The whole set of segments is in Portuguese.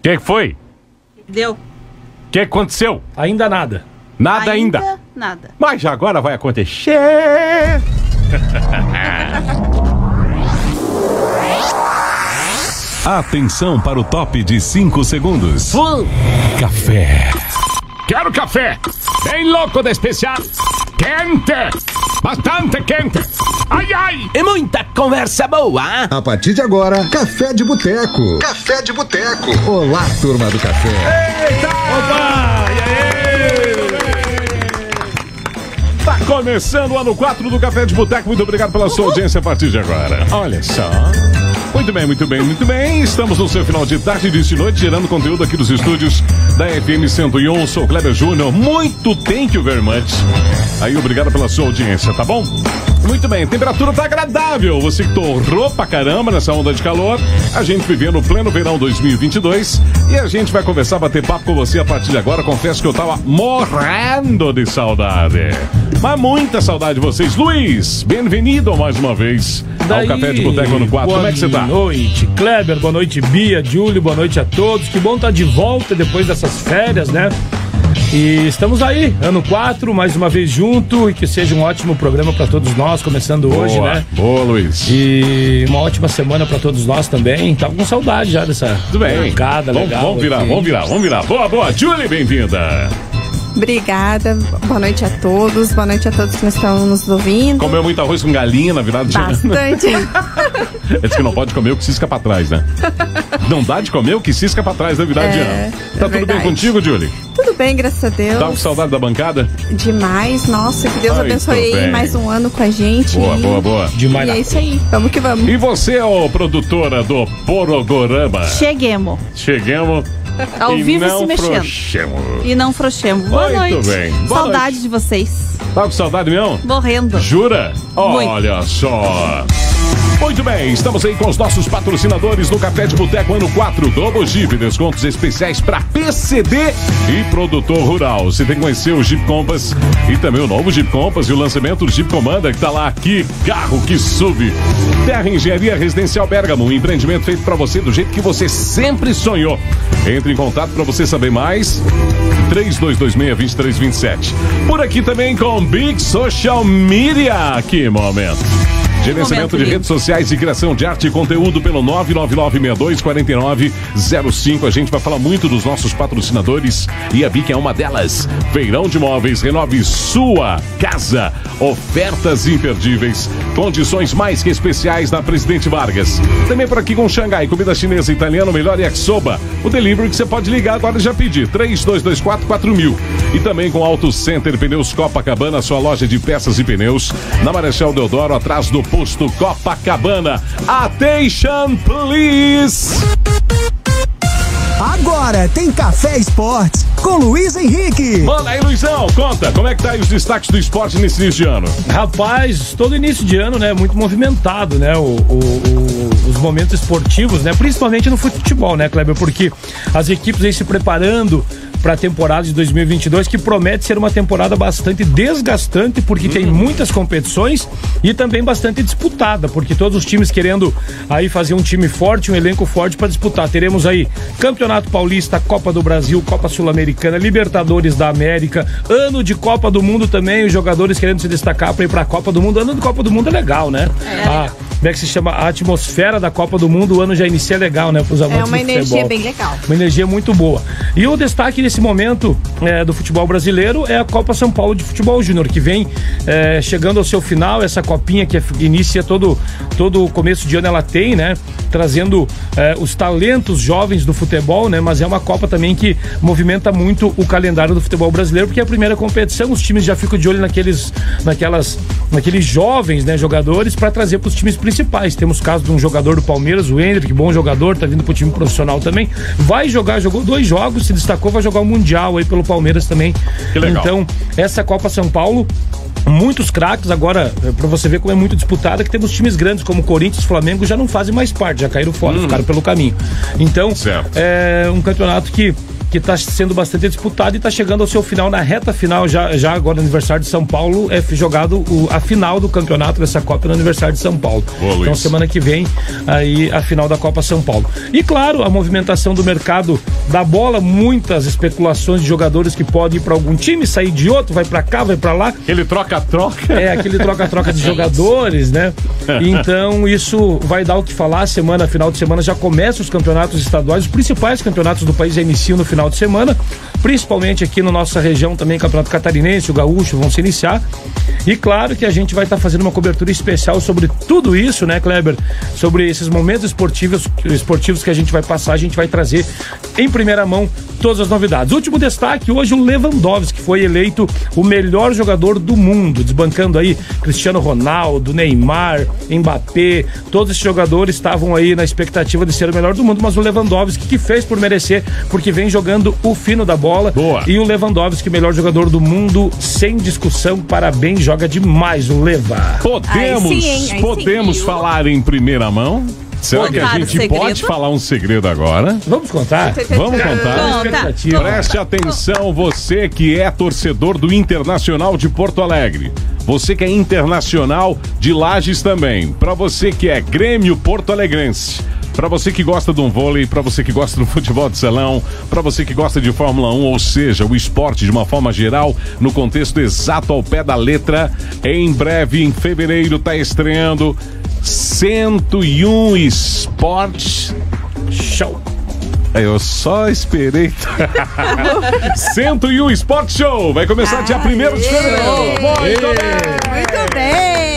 O que, que foi? Deu. O que aconteceu? Ainda nada. Nada ainda. Nada. Mas agora vai acontecer. Atenção para o top de 5 segundos. Café. Quero café. Bem louco de especial. Quente. Bastante quente. Ai, ai. E muita conversa boa. hein? A partir de agora, Café de Boteco. Café de Boteco. Olá, turma do café. Opa! E aí? Tá começando o ano 4 do Café de Boteco. Muito obrigado pela sua audiência a partir de agora. Olha só. Muito bem, muito bem, muito bem. Estamos no seu final de tarde de noite, gerando conteúdo aqui dos estúdios da FM 101. Sou Kleber Júnior. Muito thank you very much. Aí, obrigado pela sua audiência, tá bom? Muito bem, a temperatura tá agradável. Você que torrou pra caramba nessa onda de calor. A gente vivendo pleno verão 2022 e a gente vai conversar, bater papo com você a partir de agora. Confesso que eu tava morrendo de saudade. Mas muita saudade de vocês. Luiz, bem-vindo mais uma vez ao Café de Boteco no 4. Como é que você tá? Boa noite, Kleber. Boa noite, Bia, Júlio. Boa noite a todos. Que bom estar de volta depois dessas férias, né? E estamos aí, ano 4, mais uma vez junto e que seja um ótimo programa para todos nós, começando hoje, boa, né? Boa, Luiz. E uma ótima semana para todos nós também. Tava com saudade já dessa Tudo bem. bancada Vamos, legal. vamos virar, aqui. vamos virar, vamos virar. Boa, boa. Julie, bem-vinda. Obrigada, boa noite a todos, boa noite a todos que estão nos ouvindo. Comeu muito arroz com galinha na virada de ano. Bastante. É que não pode comer o que cisca pra trás, né? Não dá de comer o que cisca pra trás na virada de É, ano. é Tá tudo bem verdade. contigo, Julie? Tudo bem, graças a Deus. Tá com saudade da bancada? Demais, nossa, que Deus Muito abençoe aí bem. mais um ano com a gente. Boa, E- boa, boa. Demais. E é isso aí, vamos que vamos. E você, ô produtora do Porogorama? Cheguemos. Chegamos. Ao e vivo se mexendo. frouxemos. E não frouxemos. Boa Muito noite. bem. Boa Saudade noite. de vocês. Tá com saudade mesmo? Morrendo. Jura? Muito. Olha só. Muito bem, estamos aí com os nossos patrocinadores no Café de Boteco Ano 4, Double Jeep, descontos especiais para PCD e produtor rural. Você tem que conhecer o Jeep Compass e também o novo Jeep Compass e o lançamento do Jeep Commander que tá lá aqui, carro que sube. Terra Engenharia Residencial Bergamo, um empreendimento feito para você do jeito que você sempre sonhou. Entre em contato para você saber mais. 3226-2327. Por aqui também com Big Social Media. Que momento. Gerenciamento de redes sociais e criação de arte e conteúdo pelo 999624905. A gente vai falar muito dos nossos patrocinadores e a Bic é uma delas. Feirão de Móveis, renove sua casa. Ofertas imperdíveis, condições mais que especiais na Presidente Vargas. Também por aqui com Xangai, comida chinesa italiana, o melhor yakisoba. O delivery que você pode ligar agora e já pedir, 32244000. E também com Auto Center Pneus Copacabana, sua loja de peças e pneus, na Marechal Deodoro, atrás do posto Copacabana. Attention, please! Agora tem Café Esportes com Luiz Henrique. Manda aí, Luizão, conta, como é que tá aí os destaques do esporte nesse início de ano? Rapaz, todo início de ano, né? Muito movimentado, né? O, o- o- os momentos esportivos, né? Principalmente no futebol, né, Kleber? Porque as equipes aí se preparando para a temporada de 2022, que promete ser uma temporada bastante desgastante, porque tem muitas competições e também bastante disputada, porque todos os times querendo aí fazer um time forte, um elenco forte para disputar. Teremos aí Campeonato Paulista, Copa do Brasil, Copa Sul-Americana, Libertadores da América, ano de Copa do Mundo também, os jogadores querendo se destacar para ir para a Copa do Mundo. Ano de Copa do Mundo é legal, né? A, como é que se chama? A atmosfera da Copa do Mundo, o ano já inicia legal, né? Para os É amantes uma do energia futebol. bem legal. Uma energia muito boa. E o destaque nesse momento é, do futebol brasileiro é a Copa São Paulo de Futebol Júnior, que vem é, chegando ao seu final, essa copinha que é- inicia todo, todo começo de ano ela tem, né? Trazendo é, os talentos jovens do futebol, né? Mas é uma Copa também que movimenta muito o calendário do futebol brasileiro, porque é a primeira competição, os times já ficam de olho naqueles, naquelas, naqueles jovens, né, jogadores, para trazer para os times principais. Temos caso de um jogador do Palmeiras, o Hendrick, bom jogador, tá vindo pro time profissional também. Vai jogar, jogou dois jogos, se destacou, vai jogar Mundial aí pelo Palmeiras também. Que legal. Então, essa Copa São Paulo. Muitos craques agora, para você ver como é muito disputada, que temos times grandes como Corinthians, Flamengo já não fazem mais parte, já caíram fora, ficaram pelo caminho. Então, Certo. é um campeonato que que está sendo bastante disputado e está chegando ao seu final na reta final, já, já agora no aniversário de São Paulo, é jogado o, a final do campeonato dessa Copa no aniversário de São Paulo. Boa, então, semana que vem, aí a final da Copa São Paulo. E claro, a movimentação do mercado da bola, muitas especulações de jogadores que podem ir para algum time, sair de outro, vai para cá, vai para lá. Aquele troca-troca. É, aquele troca-troca de jogadores, né? Então, isso vai dar o que falar. Semana, final de semana, já começa os campeonatos estaduais. Os principais campeonatos do país já iniciam no final de semana. Principalmente aqui na nossa região também, Campeonato Catarinense, o Gaúcho vão se iniciar. E claro que a gente vai estar fazendo uma cobertura especial sobre tudo isso, né, Kleber? Sobre esses momentos esportivos, esportivos que a gente vai passar, a gente vai trazer em primeira mão todas as novidades. Último destaque, hoje o Lewandowski foi eleito o melhor jogador do mundo, desbancando aí Cristiano Ronaldo, Neymar, Mbappé, todos esses jogadores estavam aí na expectativa de ser o melhor do mundo, mas o Lewandowski que fez por merecer, porque vem jogando o fino da bola. Boa. E o Lewandowski, melhor jogador do mundo, sem discussão, parabéns, joga demais o Leva. Podemos, sim, hein? Podemos sim. falar em primeira mão? Será que a Contar gente pode falar um segredo agora? Vamos contar? Vamos contar? Conta. Preste atenção, você que é torcedor do Internacional de Porto Alegre. Você que é internacional de Lages também. Para você que é Grêmio Porto Alegrense. Para você que gosta de um vôlei, para você que gosta do futebol de salão, para você que gosta de Fórmula 1, ou seja, o esporte de uma forma geral, no contexto exato ao pé da letra, em breve, em fevereiro, tá estreando 101 Esportes Show. eu só esperei. 101 Sport Show vai começar dia 1 de fevereiro. Muito bem. Muito bem.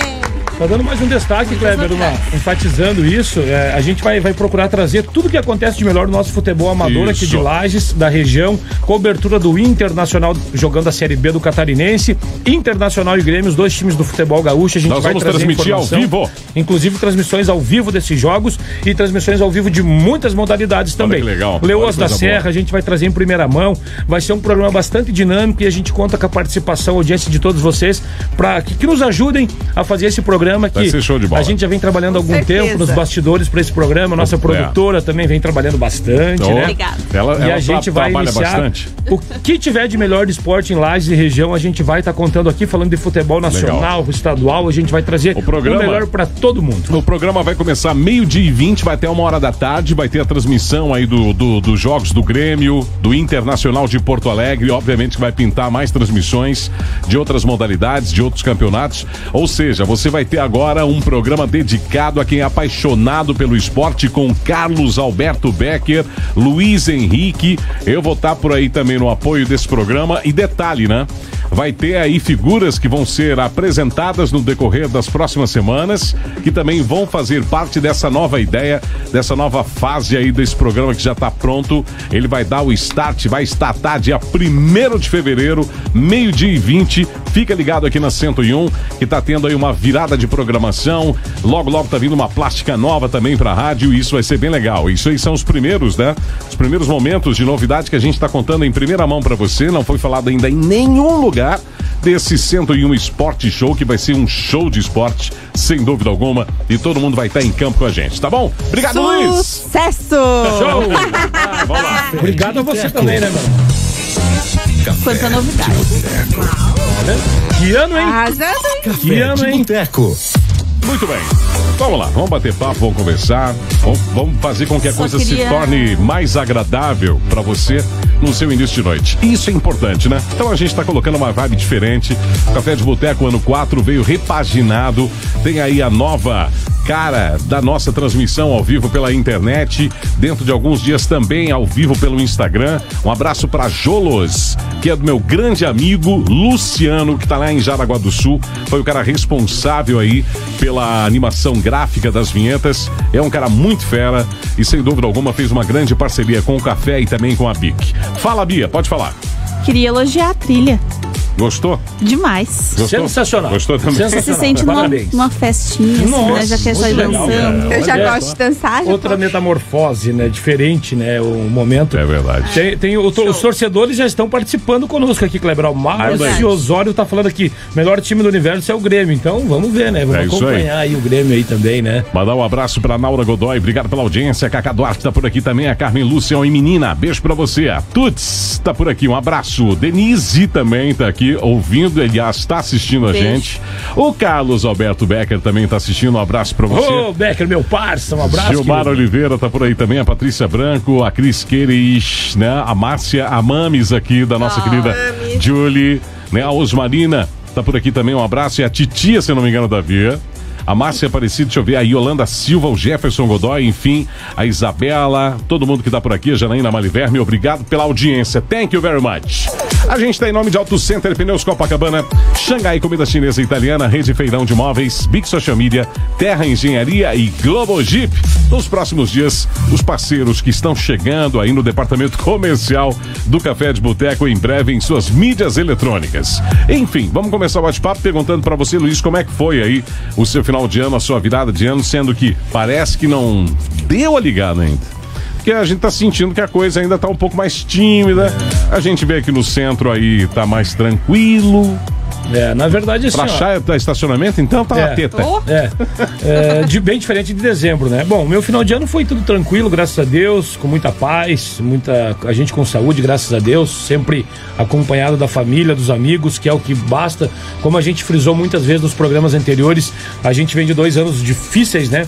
Tá dando mais um destaque, Kleber, uma- enfatizando isso. é, a gente vai, vai procurar trazer tudo que acontece de melhor no nosso futebol amador aqui Isso. de Lages, da região. Cobertura do Internacional jogando a Série B do Catarinense. Internacional e Grêmio, os dois times do futebol gaúcho. A gente Nós vai vamos trazer transmitir ao vivo. Inclusive transmissões ao vivo desses jogos e transmissões ao vivo de muitas modalidades também. que legal. Leoas Olha da Serra, boa. a gente vai trazer em primeira mão. Vai ser um programa bastante dinâmico e a gente conta com a participação, audiência de todos vocês, para que, que nos ajudem a fazer esse programa Vai que ser show de bola. a gente já vem trabalhando há algum certeza. tempo nos bastidores para esse programa. Nossa É. produtora também vem trabalhando bastante, Então, né? Obrigada. Ela, E ela a gente tra- vai trabalha iniciar bastante. o que tiver de melhor de esporte em Lages e região, a gente vai estar contando aqui falando de futebol nacional, estadual, a gente vai trazer O programa- melhor para todo mundo. O programa vai começar meio-dia e 20, vai até uma hora da tarde, vai ter a transmissão aí do, do- dos jogos do Grêmio, do Internacional de Porto Alegre, obviamente que vai pintar mais transmissões de outras modalidades, de outros campeonatos. Ou seja, você vai ter agora um programa dedicado a quem é apaixonado pelo esporte com Carlos Alberto Becker, Luiz Henrique. Eu vou estar por aí também no apoio desse programa. E detalhe, né? Vai ter aí figuras que vão ser apresentadas no decorrer das próximas semanas, que também vão fazer parte dessa nova ideia, dessa nova fase aí desse programa que já está pronto. Ele vai dar o start, vai startar dia 1 de fevereiro, meio-dia e 20. Fica ligado aqui na 101, que tá tendo aí uma virada de programação. Logo, logo tá vindo uma plástica nova também pra rádio e isso vai ser bem legal. Isso aí são os primeiros, né? Os primeiros momentos de novidade que a gente tá contando em primeira mão pra você. Não foi falado ainda em nenhum lugar desse 101 Esporte Show, que vai ser um show de esporte, sem dúvida alguma. E todo mundo vai estar em campo com a gente, tá bom? Obrigado, Luiz! Sucesso! Show! Ah, vamos lá. Obrigado a você também, né, mano? Quanta novidade. Que ano, hein? Arrasando, hein? Que ano, hein? Boteco. Muito bem. Vamos lá, vamos bater papo, vamos conversar, vamos, vamos fazer com que a Só coisa se queria- torne mais agradável pra você no seu início de noite. Isso é importante, né? Então a gente tá colocando uma vibe diferente. O Café de Boteco ano 4 veio repaginado. Tem aí a nova cara da nossa transmissão ao vivo pela internet, dentro de alguns dias também ao vivo pelo Instagram. Um abraço pra Jolos, que é do meu grande amigo Luciano, que tá lá em Jaraguá do Sul. Foi o cara responsável aí pela animação gráfica das vinhetas. É um cara muito fera e sem dúvida alguma fez uma grande parceria com o Café e também com a Bic. Fala, Bia, pode falar. Queria elogiar a trilha. Gostou? Demais. Gostou? Sensacional. Gostou também? Você se sente numa, numa festinha, assim, né? Nossa, Já quer sair legal, dançando. cara. Eu já Olha gosto só. de dançar. Outra posso. metamorfose, né? Diferente, né? O momento. É verdade. Tem, tem o- os torcedores já estão participando conosco aqui, Kleber. O Márcio. Osório tá falando aqui, melhor time do universo é o Grêmio. Então vamos ver, né? Vamos É isso aí. acompanhar aí. o Grêmio aí também, né? Mandar um abraço pra Naura Godoy, obrigado pela audiência. Cacá Duarte tá por aqui também, a Carmen Lúcia e menina, beijo pra você. A Tuts tá por aqui, um abraço. Denise também tá aqui ouvindo, aliás, tá assistindo a Beijo. gente. O Carlos Alberto Becker também tá assistindo, um abraço pra você. Ô, Becker, meu parça, um abraço. Gilmar querido. Oliveira tá por aí também, a Patrícia Branco, a Cris Queires, né? A Márcia, a Mames aqui da nossa querida Julie, né? A Osmarina tá por aqui também, um abraço. E a Titia, se não me engano, Davi. A Márcia Aparecida, deixa eu ver, a Yolanda Silva, o Jefferson Godoy, enfim, a Isabela, todo mundo que tá por aqui, a Janaína Maliverme, obrigado pela audiência. Thank you very much. A gente tá em nome de Auto Center Pneus Copacabana, Xangai Comida Chinesa e Italiana, Rede Feirão de Móveis, Big Social Media, Terra Engenharia e Globo Jeep. Nos próximos dias, os parceiros que estão chegando aí no departamento comercial do Café de Boteco em breve em suas mídias eletrônicas. Enfim, vamos começar o bate-papo perguntando pra você, Luiz, como é que foi aí o seu final de ano, a sua virada de ano, sendo que parece que não deu a ligada ainda. Porque a gente tá sentindo que a coisa ainda tá um pouco mais tímida. A gente vê aqui no centro aí tá mais tranquilo. É, na verdade, assim, Pra ó, achar tá estacionamento, então tá É. uma teta. É, é, de bem diferente de dezembro, né? Bom, meu final de ano foi tudo tranquilo, graças a Deus, com muita paz, muita a gente com saúde, graças a Deus, sempre acompanhado da família, dos amigos, que é o que basta. Como a gente frisou muitas vezes nos programas anteriores, a gente vem de dois anos difíceis, né?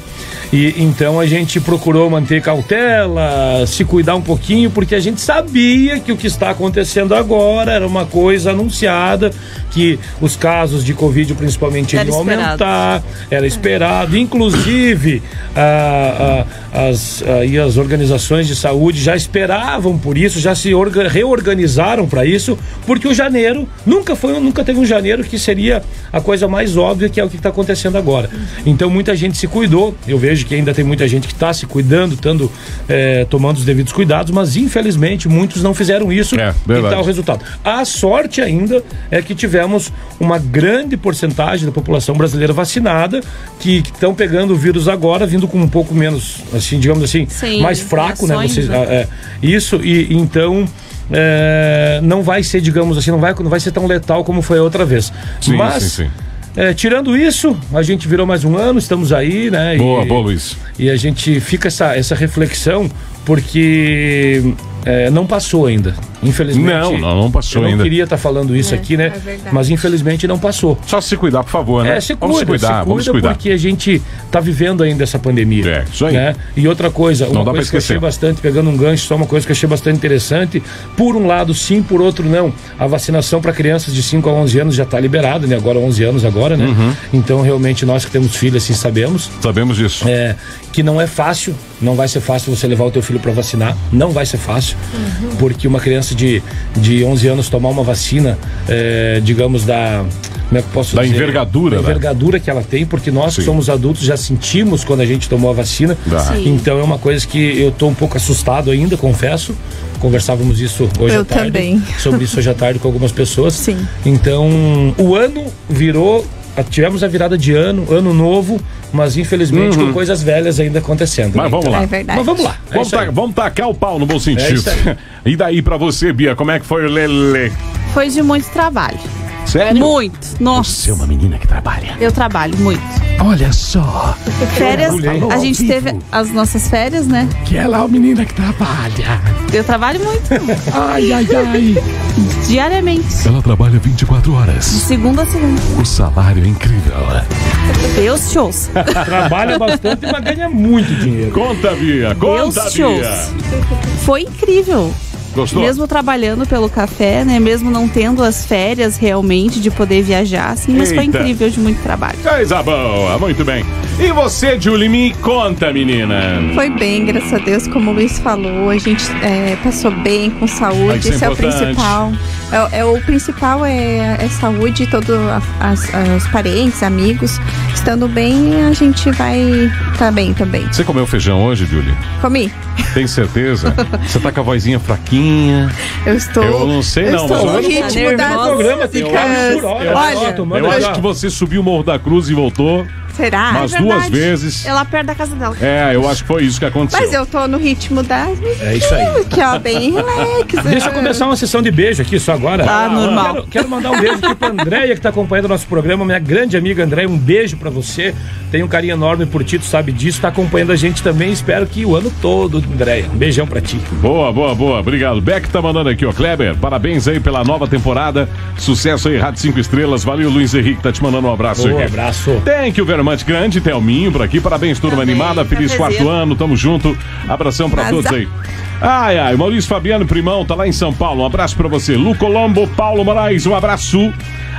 E então a gente procurou manter cautela, se cuidar um pouquinho, porque a gente sabia que o que está acontecendo agora era uma coisa anunciada, que os casos de Covid principalmente Era iriam esperado. aumentar, era esperado. Inclusive, ah, ah, as, ah, e as organizações de saúde já esperavam por isso, já se orga- reorganizaram para isso, porque o janeiro nunca foi, nunca teve um janeiro que seria a coisa mais óbvia que é o que está acontecendo agora. Então muita gente se cuidou. Eu vejo que ainda tem muita gente que está se cuidando, tando, eh, tomando os devidos cuidados, mas infelizmente muitos não fizeram isso É, e verdade. tá o resultado. A sorte ainda é que tivemos uma grande porcentagem da população brasileira vacinada que estão pegando o vírus agora, vindo com um pouco menos, assim, digamos assim, Sim, mais fraco, né? Vocês, ah, é, isso, e então. é, não vai ser, digamos assim, não vai, não vai ser tão letal como foi a outra vez. Sim, Mas, sim, sim. é, tirando isso, a gente virou mais um ano, estamos aí, né? Boa, e, boa, Luiz. E a gente fica essa, essa reflexão porque é, não passou ainda. Infelizmente. Não, não, não passou eu não ainda. queria estar falando isso aqui, né? é. Mas infelizmente não passou. Só se cuidar, por favor, né? É, se cuida, vamos se cuidar, se vamos cuida cuidar. porque a gente tá vivendo ainda essa pandemia. É, isso aí. Né? E outra coisa, uma dá pra coisa que eu achei bastante, pegando um gancho, só uma coisa que eu achei bastante interessante, por um lado sim, por outro não. A vacinação para crianças de 5 a 11 anos já está liberada, né? Agora 11 anos agora, né? Uhum. Então realmente nós que temos filhos assim sabemos. Sabemos disso. É, que não é fácil, não vai ser fácil você levar o teu filho para vacinar, não vai ser fácil, porque uma criança de, de 11 anos tomar uma vacina, é, digamos, da... Como é que eu posso Da dizer? envergadura, Da né? envergadura que ela tem, porque nós que Sim. somos adultos já sentimos quando a gente tomou a vacina. Então é uma coisa que eu tô um pouco assustado ainda, confesso. Conversávamos isso hoje Eu à tarde. também. Sobre isso hoje à tarde com algumas pessoas. Sim. Então, o ano virou. Tivemos a virada de ano, ano novo, mas infelizmente com coisas velhas ainda acontecendo. Uhum. Mas vamos lá. É verdade. Mas vamos lá. É Vamos, ta- vamos tacar o pau no bom sentido. aí. e daí pra você, Bia, como é que foi o Lele? Foi de muito trabalho. Sério? Muito. Nossa. Você é uma menina que trabalha. Eu trabalho muito. Olha só, Férias, a gente teve as nossas férias, né? que ela é uma menina que trabalha. Eu trabalho muito. Ai, ai, ai. Diariamente. Ela trabalha 24 De horas. segunda a segunda. O salário é incrível. Deus te ouça. Trabalha bastante, mas ganha muito dinheiro. Conta, Bia, Deus conta, te Bia. ouça. Foi incrível. Gostou? Mesmo trabalhando pelo café, né? Mesmo não tendo as férias realmente de poder viajar, assim, mas foi Eita. incrível de muito trabalho. Coisa boa, muito bem. E você, Julie, me conta, menina. Foi bem, graças a Deus, como o Luiz falou, a gente é, passou bem, com saúde, isso é esse é o principal. É, é o principal é, é saúde, todos os parentes, amigos. Estando bem, a gente vai tá bem também. Você comeu feijão hoje, Julie? Comi. Tem certeza? Você tá com a vozinha fraquinha. Eu estou. Eu não sei, eu não, Estou mas ritmo No das programa tem por hora. Olha, Eu acho que você subiu o Morro da Cruz e voltou será? umas É duas vezes. É lá perto da casa dela. É, eu acho que foi isso que aconteceu. Mas eu tô no ritmo das músicas. É isso aí. Que ó, bem relax. Deixa eu começar uma sessão de beijo aqui só agora. Ah, normal. Quero, quero mandar um beijo aqui pra Andréia, que tá acompanhando o nosso programa, minha grande amiga Andréia. Um beijo pra você. Tenho um carinho enorme por ti, tu sabe disso. Tá acompanhando a gente também. Espero que o ano todo, Andréia. Um beijão pra ti. Boa, boa, boa. Obrigado. Beck tá mandando aqui, ó. Kleber, parabéns aí pela nova temporada. Sucesso aí, Rádio 5 Estrelas. Valeu, Luiz Henrique, tá te mandando um abraço Um aqui. abraço. Thank you very much, grande Thelminho por aqui. Parabéns, turma Também, animada. Feliz prazer. quarto ano, tamo junto. Abração pra Azar. todos aí. Ai, ai, Maurício Fabiano Primão, tá lá em São Paulo. Um abraço pra você. Lu Colombo, Paulo Moraes, um abraço.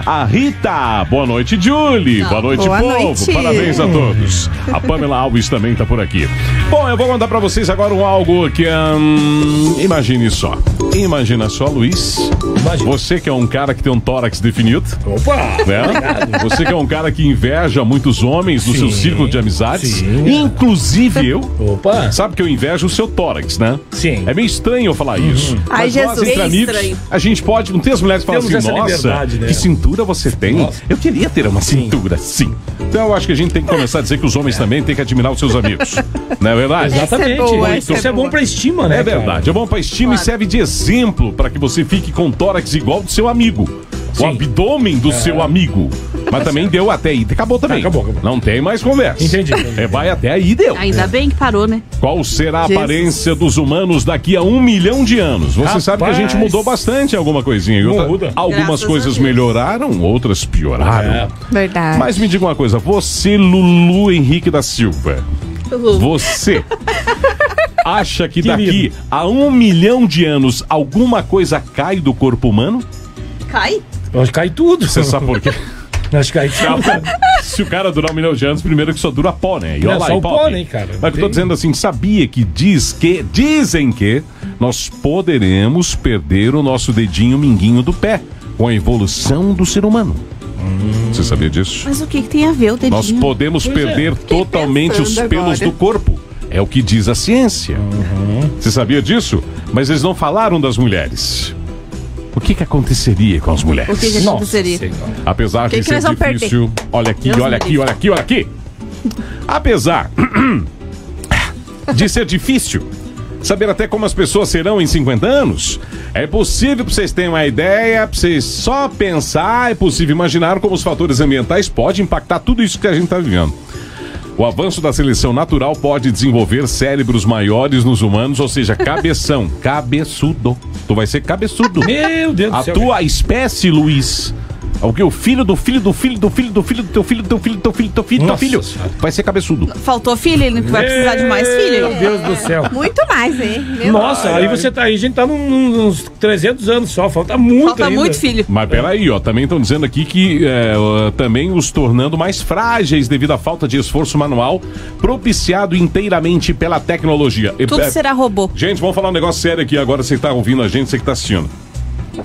A Rita, boa noite, Julie. Boa noite, Boa povo. noite. Parabéns a todos. A Pamela Alves também tá por aqui. Bom, eu vou contar pra vocês agora um algo que. hum, imagine só. Imagina só, Luiz. Imagina. Você que é um cara que tem um tórax definido Opa! né? Você que é um cara que inveja muitos homens no seu círculo de amizades, sim. inclusive eu. Opa! Sabe que eu invejo o seu tórax, né? Sim. É meio estranho eu falar isso. Ai, Mas nós, Jesus. entre Bem amigos, estranho. a gente pode. Não tem as mulheres que falam Temos assim, essa nossa, liberdade, né?" que cintura você tem. Nossa. Eu queria ter uma cintura, sim. Então eu acho que a gente tem que começar a dizer que os homens também têm que admirar os seus amigos. Não é verdade? Exatamente. Essa é boa, Isso é é bom boa. pra estima, né? É cara? verdade, é bom pra estima e serve de exemplo para que você fique com tórax igual do seu amigo. O Sim. abdômen do seu amigo. Mas também deu até aí. Acabou também. Acabou, acabou. Não tem mais conversa. Entendi, entendi. É, vai até aí deu. Ainda bem que parou, né? Qual será a Jesus. aparência dos humanos daqui a um milhão de anos? Você Rapaz. sabe que a gente mudou bastante alguma coisinha. outra- Muda. Algumas Graças coisas melhoraram, outras pioraram. É. Verdade. Mas me diga uma coisa, você, Lulu Henrique da Silva, você acha que daqui Querido. a um milhão de anos alguma coisa cai do corpo humano? Cai? Acho que cai tudo. Você sabe por quê? Acho que cai tudo. Se o cara durar um milhão de anos, primeiro que só dura pó, né? E É, olha lá, só e o pó, pó, né? cara? Mas eu tô dizendo assim, sabia que diz que, dizem que nós poderemos perder o nosso dedinho minguinho do pé com a evolução do ser humano. Você sabia disso? Mas o que, que tem a ver o dedinho? Nós podemos Pois é. perder totalmente os pelos agora. do corpo. É o que diz a ciência. Você sabia disso? Mas eles não falaram das mulheres. O que, que aconteceria com as mulheres? O que, que aconteceria? Apesar Que de que ser difícil. Olha aqui, Deus olha aqui, olha aqui, olha aqui. Apesar de ser difícil saber até como as pessoas serão em 50 anos, é possível pra vocês terem uma ideia, pra vocês só pensar, é possível imaginar como os fatores ambientais podem impactar tudo isso que a gente tá vivendo. O avanço da seleção natural pode desenvolver cérebros maiores nos humanos, ou seja, cabeção, cabeçudo. Tu vai ser cabeçudo. Meu Deus do A céu. tua espécie, Luiz. O que? O filho do filho do filho do filho do filho do teu filho do teu filho do teu filho do teu filho do teu filho. Vai ser cabeçudo. Faltou filho, ele vai precisar de mais filho. Meu Deus do céu. Muito mais, hein? Meu Nossa, aí você tá aí, a gente tá num- num- uns 300 anos só, falta muito Falta ainda. muito filho. Mas peraí, ó, também estão dizendo aqui que é, também os tornando mais frágeis devido à falta de esforço manual propiciado inteiramente pela tecnologia. Tudo é, será robô. Gente, vamos falar um negócio sério aqui agora. Você que tá ouvindo a gente, você que tá assistindo.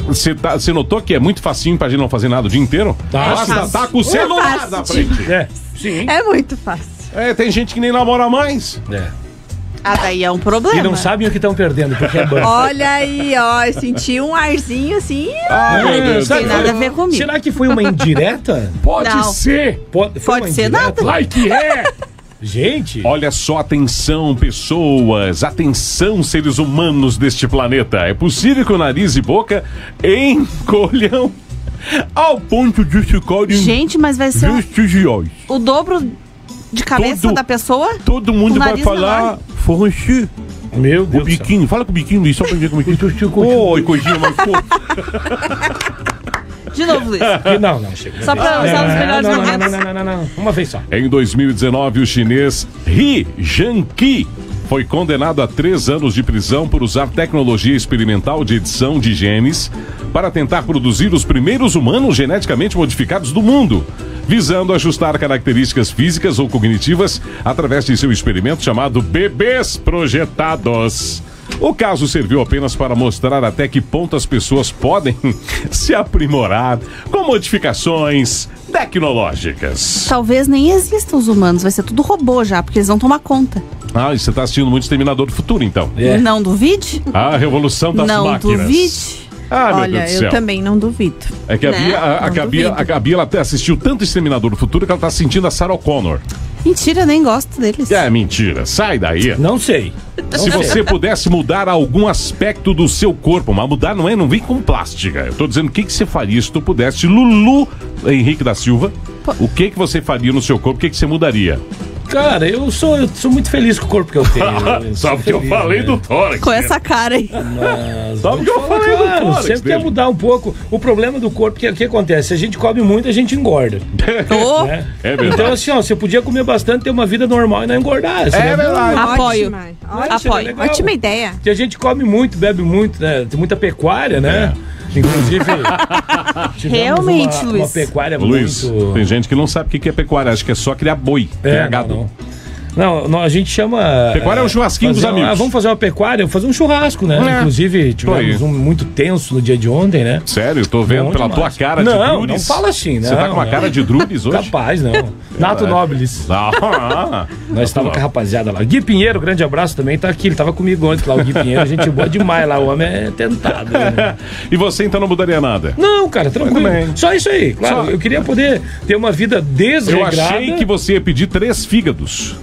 Você, tá, notou que é muito facinho pra gente não fazer nada o dia inteiro? Tá. Basta fácil. tá com o celular fácil. na frente. É, sim. É muito fácil. É, tem gente que nem namora mais. É. Ah, daí é um problema. E não sabem o que estão perdendo, porque é banco. Olha aí, ó. Eu senti um arzinho assim. Meu Deus. sabe- Tem nada a ver comigo. Será que foi uma indireta? Pode Não. ser. Pode, foi Pode uma ser indireta? nada. Vai que é. Gente, Olha só, atenção, pessoas, atenção, seres humanos deste planeta. É possível que o nariz e boca encolham ao ponto de ficarem Gente, mas vai ser vestigiais. o dobro de cabeça Todo- da pessoa? Todo mundo O vai falar menor. Franchi. meu O Deus céu. biquinho, fala com o biquinho, Luiz, só pra ver como é que Oi, coisinha mais fofa. De novo, Luiz. Não, não, chega. Só pra usar os melhores não, não, não, momentos. não, não, não, não, não. Uma vez só. Em 2019, o chinês He Jiankui foi condenado a três anos de prisão por usar tecnologia experimental de edição de genes para tentar produzir os primeiros humanos geneticamente modificados do mundo, visando ajustar características físicas ou cognitivas através de seu experimento chamado Bebês Projetados. O caso serviu apenas para mostrar até que ponto as pessoas podem se aprimorar com modificações tecnológicas. Talvez nem existam os humanos, vai ser tudo robô já, porque eles vão tomar conta. Ah, e você tá assistindo muito Exterminador do Futuro, então. É. Não duvide? A revolução das não máquinas. duvide? Ah, meu Olha, Deus do eu também não duvido. É que a Né? Bia, a, a Não duvido. a Gabi, ela até assistiu tanto Exterminador do Futuro que ela tá sentindo a Sarah Connor. Mentira, nem gosto deles. É mentira, sai daí. Não sei. Se você pudesse mudar algum aspecto do seu corpo, mas mudar não é, não vem com plástica. Eu tô dizendo o que, que você faria se tu pudesse. Lulu Henrique da Silva, o que que você faria no seu corpo? O que, que você mudaria? Cara, eu sou, eu sou muito feliz com o corpo que eu tenho. Eu Só sou porque eu feliz, falei né? do tórax. Com essa cara aí. Mas, Só vou porque eu falei do claro, tórax Sempre dele. quer mudar um pouco. O problema do corpo, que o que acontece? Se a gente come muito, a gente engorda. Ô, né? É verdade. Então, assim, ó, você podia comer bastante, ter uma vida normal e não engordar. assim, É né? verdade. Apoio. Ótima, isso é Apoio. legal. ótima ideia. Que a gente come muito, bebe muito, né? Tem muita pecuária, né? Inclusive. Realmente, uma, Luiz. Uma pecuária Luiz, muito. tem gente que não sabe o que que é pecuária, acha que é só criar boi, criar É, gado. não, não. Não, não, a gente chama. Pecuária é um churrasquinho dos amigos. Vamos fazer uma pecuária, fazer um churrasco, né? É. Inclusive, tivemos um muito tenso no dia de ontem, né? Sério, eu tô vendo Bom pela demais. tua cara de Não, drules. não fala assim, Você tá não, com uma não. cara de drules hoje? Capaz, não. Nato Nobilis. Ah, Nós estávamos com a rapaziada lá. Gui Pinheiro, grande abraço também, tá aqui. Ele tava comigo ontem lá, o Gui Pinheiro. Gente boa demais lá, o homem é tentado. né? e você então não mudaria nada? Não, cara, tranquilo. Só isso aí. Claro, Só- eu queria poder ter uma vida Eu desregrada. achei que você ia pedir três fígados.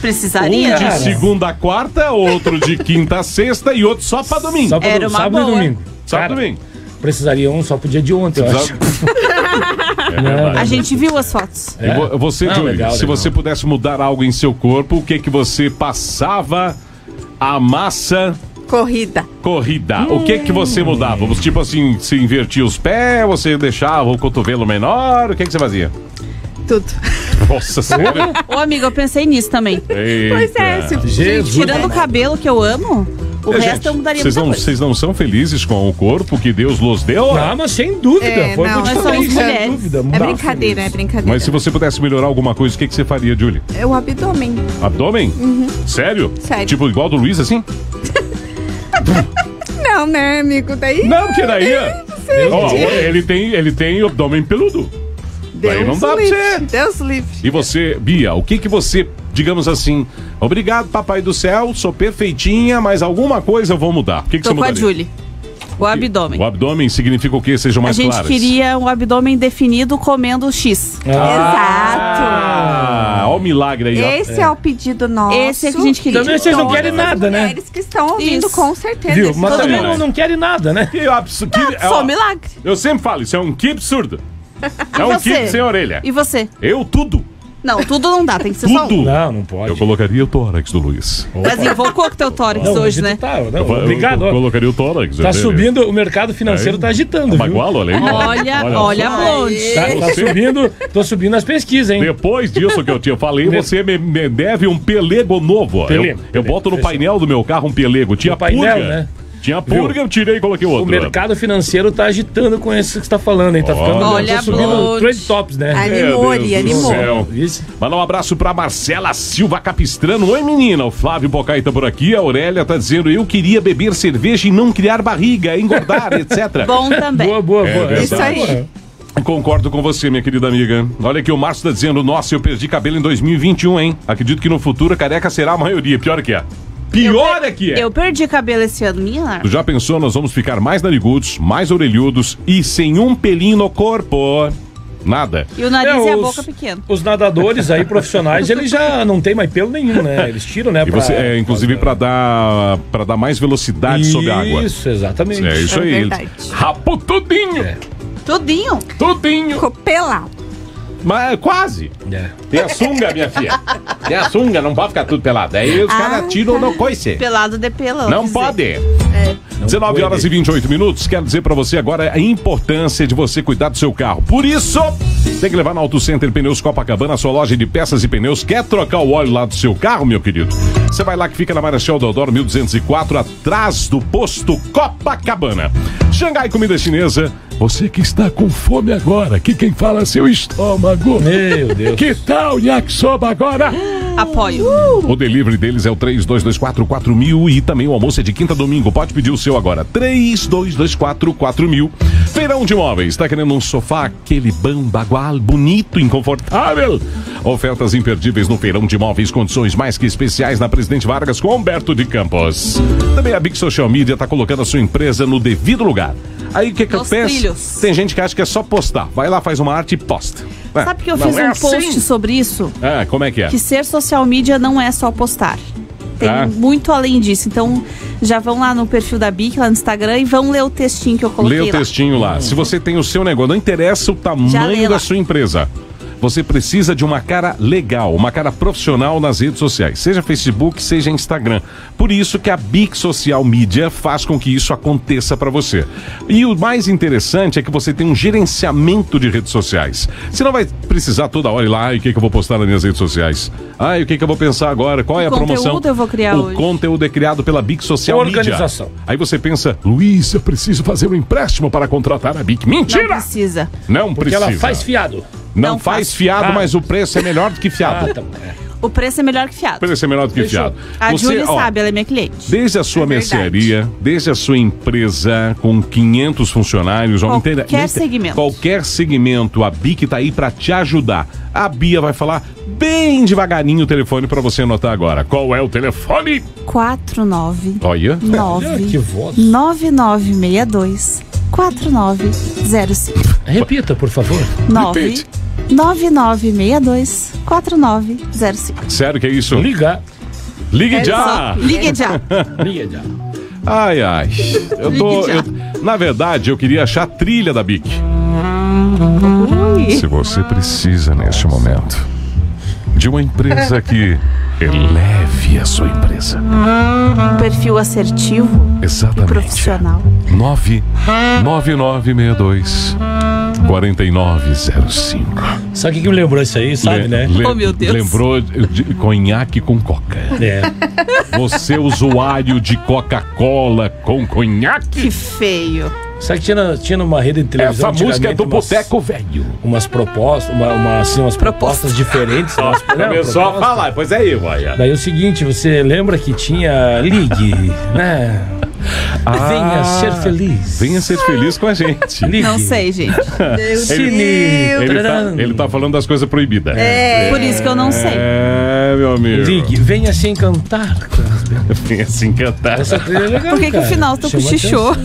Precisaria. Um de Cara. segunda a quarta, outro de quinta a sexta e outro só pra domingo. Só pra Era uma sábado e boa. domingo. Sábado e Cara, domingo. Precisaria um só pro dia de ontem, eu acho. É verdade. A gente viu as fotos. E vo- Você, Ah, Julie, legal, se legal. você pudesse mudar algo em seu corpo, o que que você passava a massa Corrida. corrida? O que que você mudava? Você, Tipo assim, se invertia os pés, você deixava o cotovelo menor, o que que você fazia? Tudo. Nossa senhora. Ô, amigo, eu pensei nisso também. Pois é, se Jesus. Tirando o cabelo que eu amo, o É, resto gente, eu mudaria vocês não, vocês não são felizes com o corpo que Deus nos deu? Não, mas sem dúvida. É, foi não, nós somos mulheres. dúvida. É brincadeira, é brincadeira. Mas se você pudesse melhorar alguma coisa, o que, que você faria, Julie? É o abdômen. Abdômen? Sério? Sério. Tipo igual do Luiz, assim? Não, né, amigo? Daí. Não, que daí... Ó, ele tem, ele tem abdômen peludo. Deus não dá pra livre. você. Deus livre. E você, Bia, o que que você, digamos assim, obrigado, papai do céu, sou perfeitinha, mas alguma coisa eu vou mudar. O que, que Tô você com a mudaria? Julie. O abdômen. O abdômen significa o quê? Sejam A mais gente claras. queria um abdômen definido comendo X. Ah, ó o milagre aí, ó. Esse é. o pedido nosso. Esse é que a gente queria. Também vocês não querem nada, né? mulheres que estão ouvindo, Isso. com certeza. Viu? Mas Todo também mundo. não, não querem nada, né? Que absurdo. Que, Só ó, um milagre. eu sempre falo, isso é um que absurdo. É um você? que sem orelha. E você? Eu tudo. Não, tudo não dá, tem que ser só um. Tudo. Não, não pode. Eu colocaria o tórax do Luiz. Mas invocou com teu tórax Não, hoje, né? Tá, não, Eu, obrigado. eu ó. colocaria o tórax. Tá eu- subindo, o mercado financeiro É. tá agitando, viu? Bagualo, olha aí. Olha, olha a blonde. Tá, tá Você- subindo, tô subindo as pesquisas, hein? Depois disso que eu te falei, você me, me deve um pelego novo. ó. Pelego, eu, eu pelego, boto no painel do meu carro um pelego. Tinha painel, né? Tinha purga, Viu? eu tirei e coloquei outro. O mercado financeiro tá agitando com isso que você tá falando, hein? Tá ficando Olha tá subindo tops, né? Animou Meu ali, animou. Mandar um abraço pra Marcela Silva Capistrano. Oi, menina. O Flávio Bocaí tá por aqui. A Aurélia tá dizendo: eu queria beber cerveja e não criar barriga, engordar, etc. Bom também. Boa, boa, É boa. verdade. Isso aí. Concordo com você, minha querida amiga. Olha aqui, o Márcio tá dizendo: Nossa, eu perdi cabelo em 2021, hein? Acredito que no futuro a careca será a maioria. Pior que é. Pior é que é. Eu perdi cabelo esse ano, minha Tu larga. já pensou, nós vamos ficar mais narigudos, mais orelhudos e sem um pelinho no corpo. Nada. E o nariz É, e a os- boca pequeno. Os nadadores aí profissionais, eles já não tem mais pelo nenhum, né? Eles tiram, né? E você, é, inclusive, pra dar, pra dar mais velocidade sobre a água. Isso, exatamente. É isso É aí. verdade. Rapo tudinho. É. Tudinho. Tudinho. Ficou pelado. Mas quase. É. Tem a sunga, minha filha. Tem a sunga, não pode ficar tudo pelado. Aí os Ah, caras tiram no coice. Pelado de pelo. Não pode. É. 19 horas e 28 minutos. Quero dizer pra você agora a importância de você cuidar do seu carro. Por isso, tem que levar na Auto Center Pneus Copacabana, a sua loja de peças e pneus. Quer trocar o óleo lá do seu carro, meu querido? Você vai lá que fica na Marechal Deodoro 1204, atrás do posto Copacabana. Xangai Comida Chinesa. Você que está com fome agora, que quem fala é seu estômago. Meu Deus. Que tal yakisoba agora? Apoio. O delivery deles é o 32244000 e também o almoço é de quinta a domingo. Pode pedir o seu agora. 32244000. Feirão de móveis. Tá querendo um sofá aquele bambagual bonito e confortável? Ofertas imperdíveis no Feirão de Móveis, condições mais que especiais na Presidente Vargas com Humberto de Campos. Também a Big Social Media tá colocando a sua empresa no devido lugar. Aí o que que eu penso? trilhos. Tem gente que acha que é só postar. Vai lá, faz uma arte e posta. É, Sabe que eu fiz é um assim. post sobre isso? Ah, como é que é? Que ser social media não é só postar. Tem Ah. muito além disso. Então, já vão lá no perfil da Bic, lá no Instagram, e vão ler o textinho que eu coloquei Lê o lá. textinho lá. Se você tem o seu negócio, não interessa o tamanho da sua empresa. Você precisa de uma cara legal, uma cara profissional nas redes sociais, seja Facebook, seja Instagram. Por isso que a Bic Social Media faz com que isso aconteça para você. E o mais interessante é que você tem um gerenciamento de redes sociais. Você não vai precisar toda hora ir lá, "Ai, o que, que eu vou postar nas minhas redes sociais? Ai, o que, que eu vou pensar agora? Qual é a conteúdo promoção? eu vou criar o hoje? conteúdo é criado pela Bic Social Organização. Media. Aí você pensa, Luiz, eu preciso fazer um empréstimo para contratar a. Não Mentira! precisa. Não, Porque precisa. ela faz fiado. Não, Não faz faz. fiado, Ah. mas o preço é melhor do que fiado. Ah, tá. É. O preço é melhor que fiado. O preço é melhor do que fiado. A Você, Júlia ó, sabe, ela é minha cliente. Desde a sua É verdade. mercearia, desde a sua empresa com 500 funcionários, ó, Qualquer entenda- entenda- segmento. Qualquer segmento, a BIC tá aí para te ajudar. A Bia vai falar bem devagarinho o telefone para você anotar agora. Qual é o telefone? 49 Olha. 9 que voz. 9962 4905 Repita, por favor. 9 Repete. 9962 4905 Sério que é isso? Liga. Ligue É já! só- Ligue já. Liga já. Ai, ai. Eu tô. eu- na verdade, eu queria achar a trilha da BIC. Se você precisa neste momento de uma empresa que eleve a sua empresa. Um perfil assertivo e Exatamente. profissional. 99962 4905. Sabe o que, que me lembrou isso aí, sabe, Le- né? le- Oh, meu Deus. Lembrou de conhaque com coca. É. Você, usuário de Coca-Cola com conhaque? Que feio. Sabe que tinha, tinha numa rede de televisão. Essa música é do Boteco Velho. Umas, propostas, uma, uma, assim, umas propostas diferentes. umas- não, propostas. pois é aí, vai. Daí é o seguinte, você lembra que tinha Ligue, né? Venha ser feliz. Ah, Venha ser feliz com a gente. Ligue. Não sei, gente. Cine. Ele tá, Tcharam. ele tá falando das coisas proibidas. Por isso que eu não sei. É, meu amigo. Ligue, venha se encantar. com Venha se encantar. Essa trilha é legal, Por que, que o final tu Chama cochichou?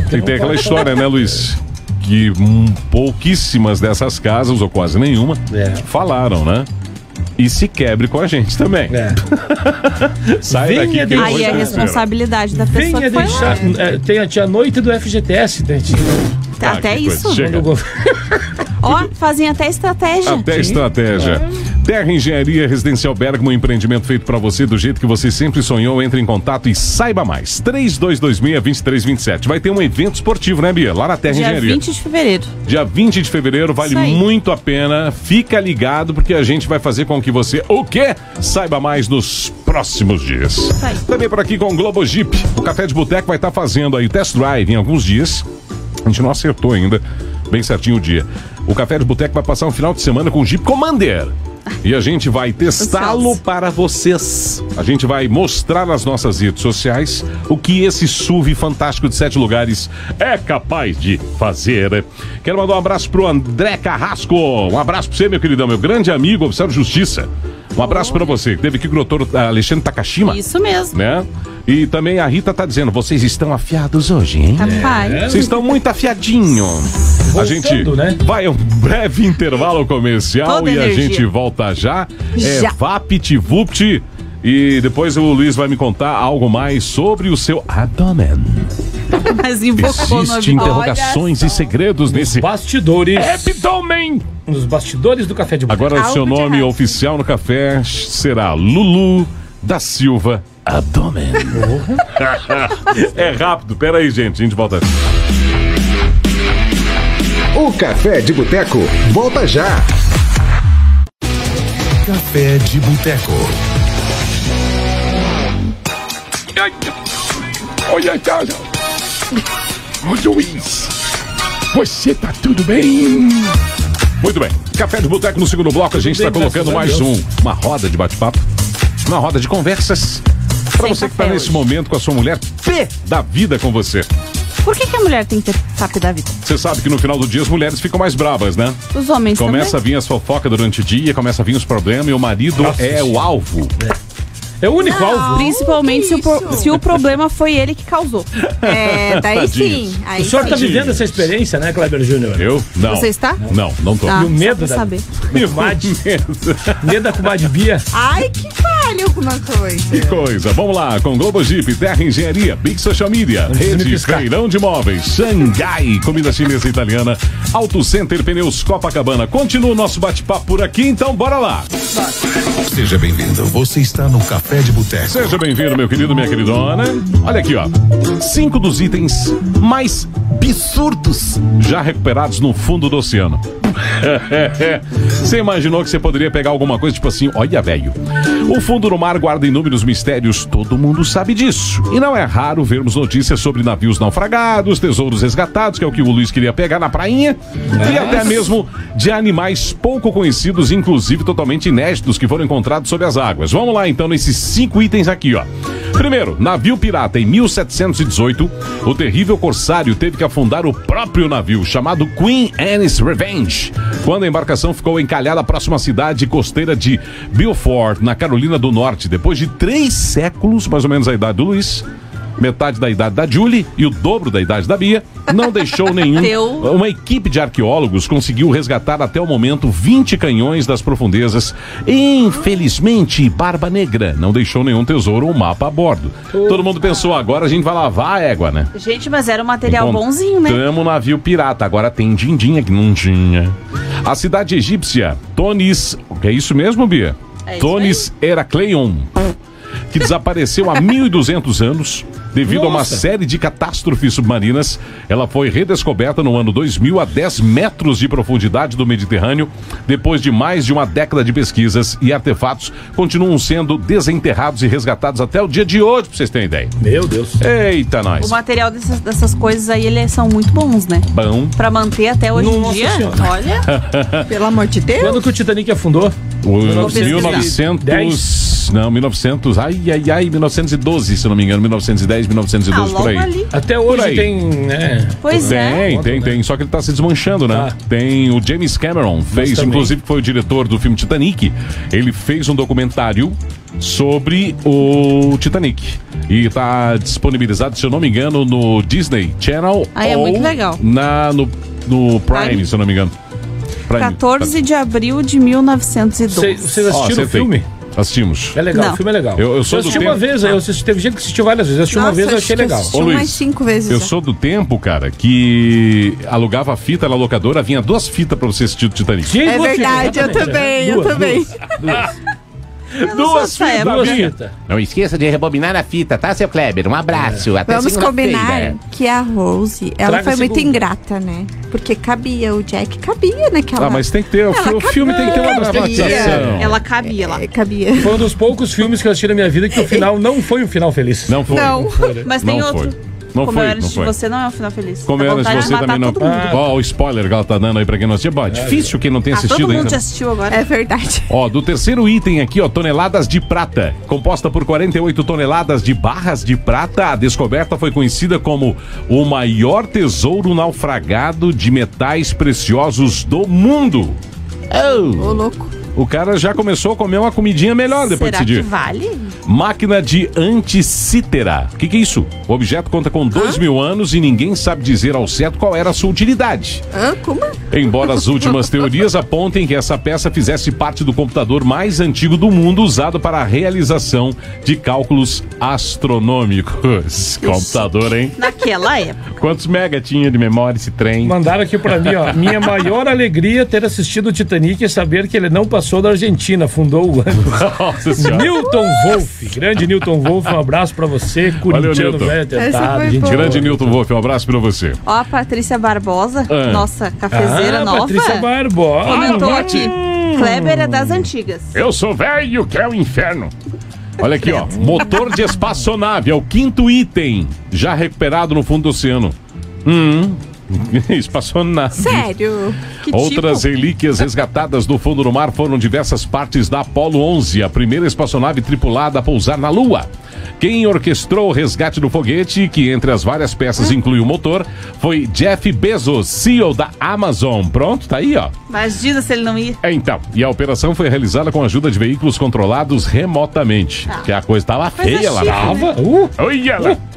Atenção. Tem, aquela história, né, Luiz? Que hum, pouquíssimas dessas casas, ou quase nenhuma, É. falaram, né? E se quebre com a gente também. É. Sai Venha daqui que deixar- Aí é é responsabilidade da pessoa Venha que foi lá. deixar. é, tem a tia noite do FGTS, né? Ah, Até que coisa. isso. Chega. Ó, fazem até estratégia. Até estratégia. Terra Engenharia Residencial Bergamo, um empreendimento feito pra você do jeito que você sempre sonhou. Entre em contato e saiba mais. 3226-2327. Vai ter um evento esportivo, né, Bia? Lá na Terra Dia Engenharia. 20 de fevereiro. Dia 20 de fevereiro, vale muito a pena. Fica ligado, porque a gente vai fazer com que você, o quê? Saiba mais nos próximos dias. Também por aqui com o Globo Jeep. O Café de Boteco vai estar fazendo aí o test drive em alguns dias. A gente não acertou ainda bem certinho o dia. O Café de Boteco vai passar um final de semana com o Jeep Commander. E a gente vai testá-lo para vocês. A gente vai mostrar nas nossas redes sociais o que esse SUV fantástico de sete lugares é capaz de fazer. Quero mandar um abraço pro André Carrasco. Um abraço pra você, meu queridão, meu grande amigo, oficial de justiça. Um abraço pra você. Teve aqui com o doutor ah, Alexandre Takashima. Isso mesmo. Né? E também a Rita tá dizendo, vocês estão afiados hoje, hein? Rapaz. Vocês estão muito afiadinho. A gente né? vai a um breve intervalo comercial Toda e a energia. gente volta já. É Já. Vapt Vupt. E depois o Luiz vai me contar algo mais sobre o seu abdômen. Mas invocou abdômen. interrogações e segredos nesse Bastidores. abdômen. Nos bastidores do café de boteco. Agora o seu nome oficial no café será Lulu da Silva Abdômen. é rápido, peraí, gente, a gente volta. O Café de Boteco volta já. Café de Boteco. Olha, cara. Ô, Luiz, você tá tudo bem? Muito bem. Café de Boteco no segundo bloco, a gente está colocando mais a um, uma roda de bate-papo, uma roda de conversas. Pra Sem você que está nesse hoje. momento com a sua mulher pé da vida com você. Por que, que a mulher tem que ter tap da vida? Você sabe que no final do dia as mulheres ficam mais bravas, né? Os homens Começa a também. vir as fofocas durante o dia, começa a vir os problemas e o marido Nossa é o alvo. É o único alvo. Principalmente se o, pro- se o problema foi ele que causou. É, daí Tadinhos. sim. Aí O senhor sim. tá vivendo essa experiência, né, Kleber Júnior? Eu? Não. Você está? Não, não tô. Ah, E o medo da, saber. da comadre, medo da comadre Bia. Ai, que vale alguma coisa. Que coisa. Vamos lá, com Globo Jeep, Terra Engenharia, Big Social Media, me Rede. Feirão de Móveis, Xangai, comida chinesa e italiana, Auto Center Pneus Copacabana. Continua o nosso bate-papo por aqui, então bora lá. Seja bem-vindo. Você está no Café de Boteco. Seja bem-vindo, meu querido, minha queridona. Olha aqui, ó. Cinco dos itens mais absurdos já recuperados no fundo do oceano. Você imaginou que você poderia pegar alguma coisa tipo assim, olha, velho. O fundo do mar guarda inúmeros mistérios, todo mundo sabe disso. E não é raro vermos notícias sobre navios naufragados, tesouros resgatados, que é o que o Luiz queria pegar na prainha, e até mesmo de animais pouco conhecidos, inclusive totalmente inéditos, que foram encontrados sob as águas. Vamos lá então nesses cinco itens aqui, ó. Primeiro, navio pirata. Em 1718, o terrível corsário teve que afundar o próprio navio, chamado Queen Anne's Revenge, quando a embarcação ficou encalhada próxima à cidade costeira de Beaufort, na Carolina do Norte. Depois de três séculos, mais ou menos a idade do Luiz, metade da idade da Julie e o dobro da idade da Bia, não deixou nenhum. Uma equipe de arqueólogos conseguiu resgatar até o momento 20 canhões das profundezas. Infelizmente, Barba Negra não deixou nenhum tesouro ou mapa a bordo. Todo mundo pensou, agora a gente vai lavar a égua, né? Gente, mas era um material bonzinho, né? Um navio pirata, agora tem din-din aqui, não tinha. A cidade egípcia, Tonis. É isso mesmo, Bia? É Tonis Heracleion, que desapareceu há 1.200 anos. Devido a uma Nossa. série de catástrofes submarinas, ela foi redescoberta no ano 2000 a 10 metros de profundidade do Mediterrâneo. Depois de mais de uma década de pesquisas e artefatos, continuam sendo desenterrados e resgatados até o dia de hoje, pra vocês terem ideia. Meu Deus. Eita, nós. O material dessas, dessas coisas aí, eles são muito bons, né? Bom. Pra manter até hoje em Nossa dia. Senhora. Olha, Pelo amor de Deus. Quando que o Titanic afundou? O pesquisar. 1900. Não, 1900. Ai, ai, ai, 1912, se não me engano. 1910, 1912 ah, por aí. ali. Até hoje aí. tem, né? Pois é. Tem, tem, tem. Só que ele tá se desmanchando, né? Tá. Tem o James Cameron, fez, inclusive foi o diretor do filme Titanic. Ele fez um documentário sobre o Titanic. E tá disponibilizado, se eu não me engano, no Disney Channel. Ah, é muito legal. Na, no, no Prime, Prime. se eu não me engano. Prime. 14 de abril de 1912. Vocês assistiram o acertei. filme? Assistimos. É legal, Não. o filme é legal. Eu- eu sou do assisti tempo- uma vez, aí eu assisti, teve gente que assistiu várias vezes. Eu assisti uma Nossa, vez, eu achei legal. assisti Ô, Luiz, umas cinco vezes. Eu já. sou do tempo, cara, que alugava a fita na locadora, vinha duas fitas pra você assistir o Titanic. Tinha É verdade, eu também, eu também. duas. Eu não dessa época. Duas fitas. Não esqueça de rebobinar a fita, tá, seu Kleber? Um abraço. Até Vamos combinar que a Rose, ela Traga foi muito ingrata, né? Porque cabia, o Jack cabia naquela... Ah, mas tem que ter, o, Ela fi- o filme tem que ter uma adaptação. Ela cabia lá. É, cabia. Foi um dos poucos filmes que eu assisti na minha vida que o final não foi um final feliz. Não foi. Não. Mas tem Não outro. foi. Não Como foi, eu era não de foi. você, não é um final feliz. Como Dá era de vontade de você também não. mundo. Ó, o spoiler que ela tá dando aí pra quem não assistiu. Bom, é difícil quem não tem Ah, assistido todo mundo ainda. já assistiu agora. É verdade. Ó, do terceiro item aqui, ó, toneladas de prata. Composta por 48 toneladas de barras de prata, a descoberta foi conhecida como o maior tesouro naufragado de metais preciosos do mundo. Ô, louco. O cara já começou a comer uma comidinha melhor depois Será desse que dia. vale? Máquina de anticítera. O que, que é isso? O objeto conta com dois mil anos e ninguém sabe dizer ao certo qual era a sua utilidade. Hã? Como? Embora as últimas teorias apontem que essa peça fizesse parte do computador mais antigo do mundo usado para a realização de cálculos astronômicos. Computador, hein? Naquela época. Quantos mega tinha de memória esse trem? Mandaram aqui pra mim, ó. Minha maior alegria ter assistido o Titanic e saber que ele não passou da Argentina, fundou o ano. Nossa senhora. Newton Wolf, grande Newton Wolf, um abraço pra você, corintiano Newton. velho Essa tentado, foi gente. Grande Newton Wolf, um abraço pra você. Ó, a Patrícia Barbosa, Ah. nossa cafezeira ah, nova, Patrícia Barbosa. comentou Ah, aqui. Kleber é das antigas. Eu sou velho, que é o inferno. Olha aqui, ó. Motor de espaçonave é o quinto item já recuperado no fundo do oceano. Hum, Espaçonave. Sério? Que Outras tipo? relíquias resgatadas do fundo do mar foram diversas partes da Apollo 11, a primeira espaçonave tripulada a pousar na Lua. Quem orquestrou o resgate do foguete, que entre as várias peças inclui o motor, foi Jeff Bezos, CEO da Amazon. Pronto, tá aí, ó. Imagina se ele não ia. É, então, e a operação foi realizada com a ajuda de veículos controlados remotamente. Que a coisa tava feia lá. chique, na- né? Tava? Uh, Olha lá. Como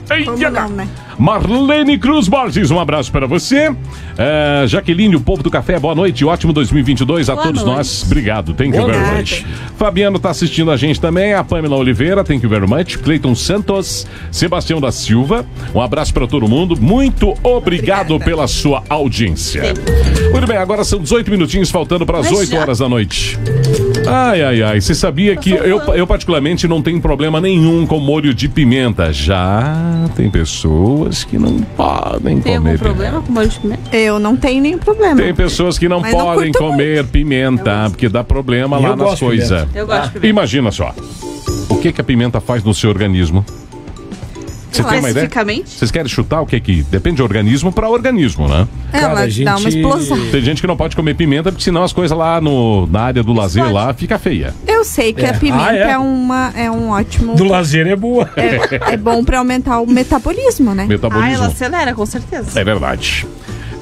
Não, né? Marlene Cruz Borges, um abraço para você. É, Jaqueline, o povo do café, boa noite. Ótimo 2022 a Boa todos noite. nós. Obrigado. Thank you Boa very much. Fabiano está assistindo a gente também. A Pamela Oliveira, thank you very much. Cleiton Santos, Sebastião da Silva. Um abraço para todo mundo. Muito obrigado Obrigada. pela sua audiência. Muito bem, agora são 18 minutinhos faltando para as Mas 8 já? horas da noite. Ai, ai, ai. Você sabia que eu, eu, particularmente, não tenho problema nenhum com molho de pimenta. Já tem pessoas que não podem Tem comer algum pimenta. problema com molho de pimenta? Eu não tenho nenhum problema. Tem pessoas que não Mas não podem curto comer pimenta, porque dá problema Eu lá nas coisas. Eu gosto de pimenta. Imagina só. O que, que a pimenta faz no seu organismo? Você tem uma ideia? Vocês querem chutar o que que depende de organismo para organismo, né? Ela Cara, a dá uma gente- explosão. Tem gente que não pode comer pimenta porque senão as coisas lá no, na área do lazer Explode. lá fica feia. Eu sei que É. a pimenta Ah, é? é? uma, é um ótimo. do lazer é boa. É, é bom pra aumentar o metabolismo, né? Ah, Metabolismo. ela acelera, com certeza. É verdade.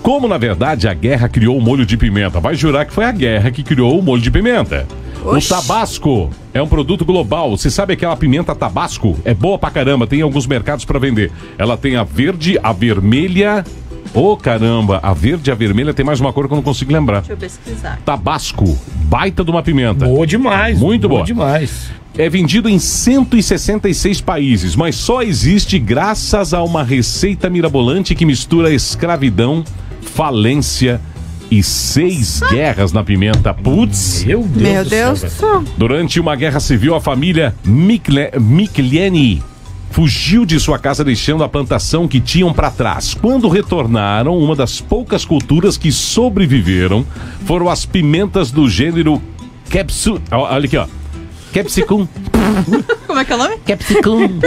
Como, na verdade, a guerra criou o molho de pimenta? Vai jurar que foi a guerra que criou o molho de pimenta. Oxi. O tabasco é um produto global. Você sabe aquela pimenta tabasco? É boa pra caramba, tem em alguns mercados pra vender. Ela tem a verde, a vermelha. Ô caramba, a verde e a vermelha tem mais uma cor que eu não consigo lembrar. Deixa eu pesquisar. Tabasco, baita de uma pimenta. Boa demais. Muito boa. demais. É vendido em 166 países, mas só existe graças a uma receita mirabolante que mistura escravidão, falência e seis guerras na pimenta. Putz! Meu Deus Meu do Deus céu. do céu. Durante uma guerra civil, a família Mikle- Mikleni fugiu de sua casa deixando a plantação que tinham para trás. Quando retornaram, uma das poucas culturas que sobreviveram foram as pimentas do gênero Capsu... Olha aqui, ó. Capsicum. Como é que é o nome? Capsicum.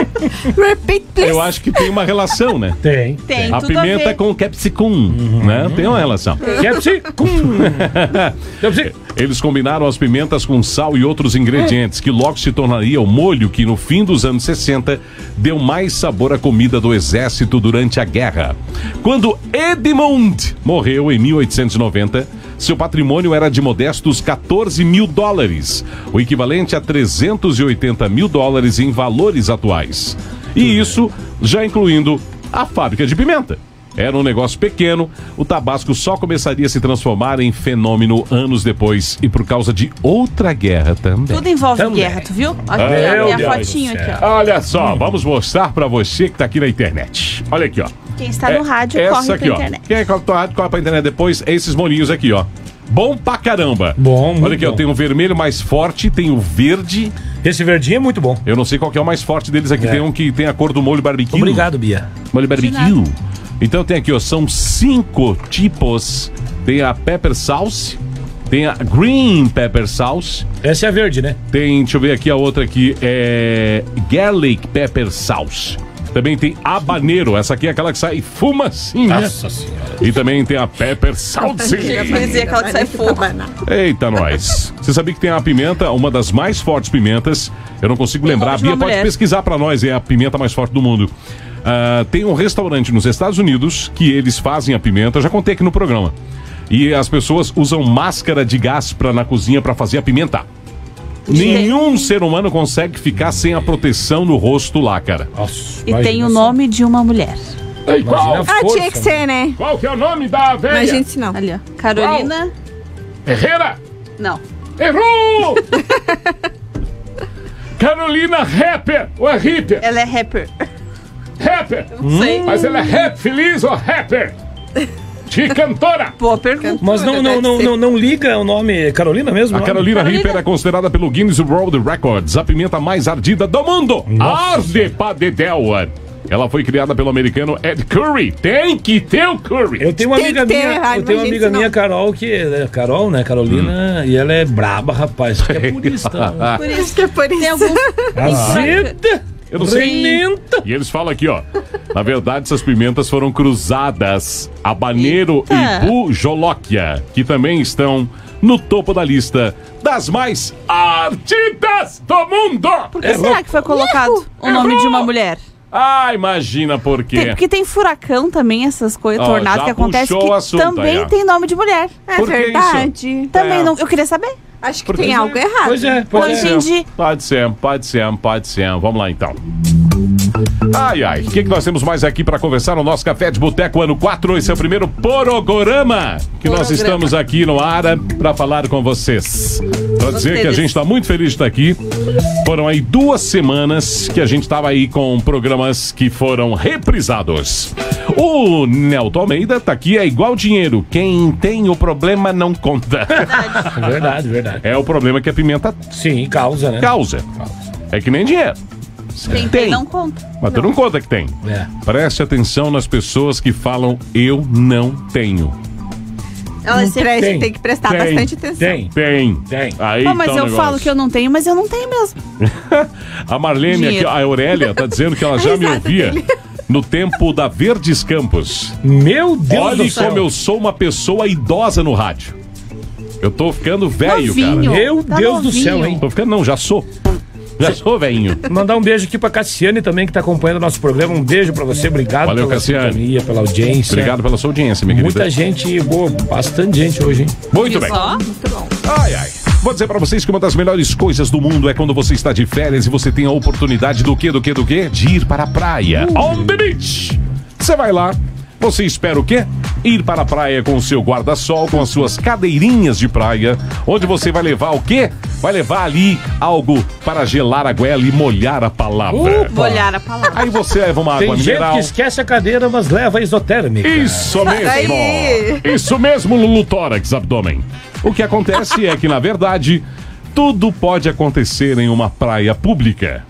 Repeat, please. Eu acho que tem uma relação, né? Tem. Tem, A tudo a pimenta ver. com capsicum, né? Tem uma relação. Capsicum. Capsicum. Eles combinaram as pimentas com sal e outros ingredientes, que logo se tornaria o molho que, no fim dos anos 60, deu mais sabor à comida do exército durante a guerra. Quando Edmund morreu em 1890, seu patrimônio era de modestos 14 mil dólares, o equivalente a 380 mil dólares em valores atuais. E isso já incluindo a fábrica de pimenta. Era um negócio pequeno, o tabasco só começaria a se transformar em fenômeno anos depois e por causa de outra guerra também. Tudo envolve Também. guerra, tu viu? Olha aqui, a Deus fotinho aqui, ó. Olha só, vamos mostrar pra você que tá aqui na internet. Olha aqui, ó. Quem está no rádio É, corre essa pra aqui, ó. internet. Quem é que tá no rádio corre pra internet depois? É esses molinhos aqui, ó. Bom pra caramba. Bom, Olha aqui, ó. bom. Tem o vermelho mais forte, tem o verde. Esse verdinho é muito bom. Eu não sei qual que é o mais forte deles aqui. É. Tem um que tem a cor do molho barbecue. Obrigado, Bia. Molho barbecue. Então tem aqui, ó, são cinco tipos. Tem a pepper sauce, tem a green pepper sauce, Essa é a verde, né? tem, deixa eu ver aqui a outra aqui, é garlic pepper sauce. Também tem habanero, essa aqui é aquela que sai fumacinha. senhora. E também tem a pepper. Quer dizer, aquela que sai fogo. Eita, nós. Você sabia que tem a pimenta, uma das mais fortes pimentas. Eu não consigo Tem lembrar. A uma Bia pode mulher. pesquisar pra nós, é a pimenta mais forte do mundo. Ah, tem um restaurante nos Estados Unidos que eles fazem a pimenta. Já contei aqui no programa. E as pessoas usam máscara de gás pra, na cozinha pra fazer a pimenta. Nenhum ser humano consegue ficar sem a proteção no rosto lá, cara. Nossa, E tem o só. nome de uma mulher. Ei, qual, Imagina a Ah, força, tinha que ser, né? qual que é o nome da velha? Mas gente, não. Ali, ó. Carolina. Herrera? Não. Errou! Carolina Rapper ou é Ripper? Ela é rapper. Rapper! Não sei. Mas ela é rap feliz ou rapper? De cantora! Boa pergunta. Mas não, não, não, não, não liga o nome Carolina mesmo? A não? Carolina. Reaper é considerada pelo Guinness World Records a pimenta mais ardida do mundo. Arde pra dedéu. Ela foi criada pelo americano Ed Curry. Tem que ter o Curry. Eu tenho uma Tem amiga que ter, minha, ai, eu tenho uma imagina amiga minha, Carol, que é Carol, né? Carolina, e ela é braba, rapaz. Que é por isso, tá? Por isso. Que é por isso. Tem alguns. Azeda! Eu não sei. Pimenta. E eles falam aqui, ó. Na verdade, essas pimentas foram cruzadas. Habanero Eita. e bujolóquia, que também estão no topo da lista das mais ardidas do mundo. Por que será que foi colocado o nome de uma mulher? Ah, imagina por Tem- quê. porque tem furacão também, essas coisas, tornado que acontece que assunto também aí, tem nome de mulher. É Por que verdade. Também É. não. Eu queria saber. Acho que Porque- tem algo errado. Pois é, pois é. entendi. Pode ser, pode ser, pode ser. Vamos lá então. Ai, ai, o que, que nós temos mais aqui para conversar no nosso Café de Boteco ano 4? Esse é o primeiro programa que nós estamos aqui no ar para falar com vocês. Para dizer que a gente está muito feliz de estar aqui. Foram aí duas semanas que a gente estava aí com programas que foram reprisados. O Nelton Almeida tá aqui, é igual dinheiro. Quem tem o problema não conta. Verdade, verdade. É o problema que a pimenta Sim, causa, né? causa. É que nem dinheiro. Quem tem, não conta. Mas tu não conta que tem. É. Preste atenção nas pessoas que falam eu não tenho. Elas Tem. tem, tem que prestar Tem. bastante atenção. Tem. Tem. Tem. Aí Pô, mas tá eu negócio. falo que eu não tenho, mas eu não tenho mesmo. A Marlene, aqui, a Aurélia, tá dizendo que ela já me ouvia dele. no tempo da Verdes Campos. Meu Deus Olhe do céu. como eu sou uma pessoa idosa no rádio. Eu tô ficando velho, cara. Meu Tá Deus do novinho. céu, hein? Tô ficando, não, já sou. Já sou velhinho. Mandar um beijo aqui pra Cassiane também, que tá acompanhando o nosso programa. Um beijo pra você, obrigado Valeu, pela Cassiane. sintonia, pela audiência. Obrigado pela sua audiência, minha querida. Muita gente boa, bastante gente hoje, hein? Muito bem. só? Muito bom. Ai, ai. Vou dizer pra vocês que uma das melhores coisas do mundo é quando você está de férias e você tem a oportunidade do quê, do quê, do quê? De ir para a praia. On the beach. Você vai lá, você espera o quê? Ir para a praia com o seu guarda-sol, com as suas cadeirinhas de praia, onde você vai levar o quê? Vai levar ali algo para gelar a goela e molhar a palavra. Opa. Olhar a palavra. Aí você leva uma Tem água gente mineral. que esquece a cadeira, mas leva a isotérmica. Isso mesmo! Aí. Isso mesmo, Lulu Tórax Abdômen. O que acontece é que, na verdade, tudo pode acontecer em uma praia pública.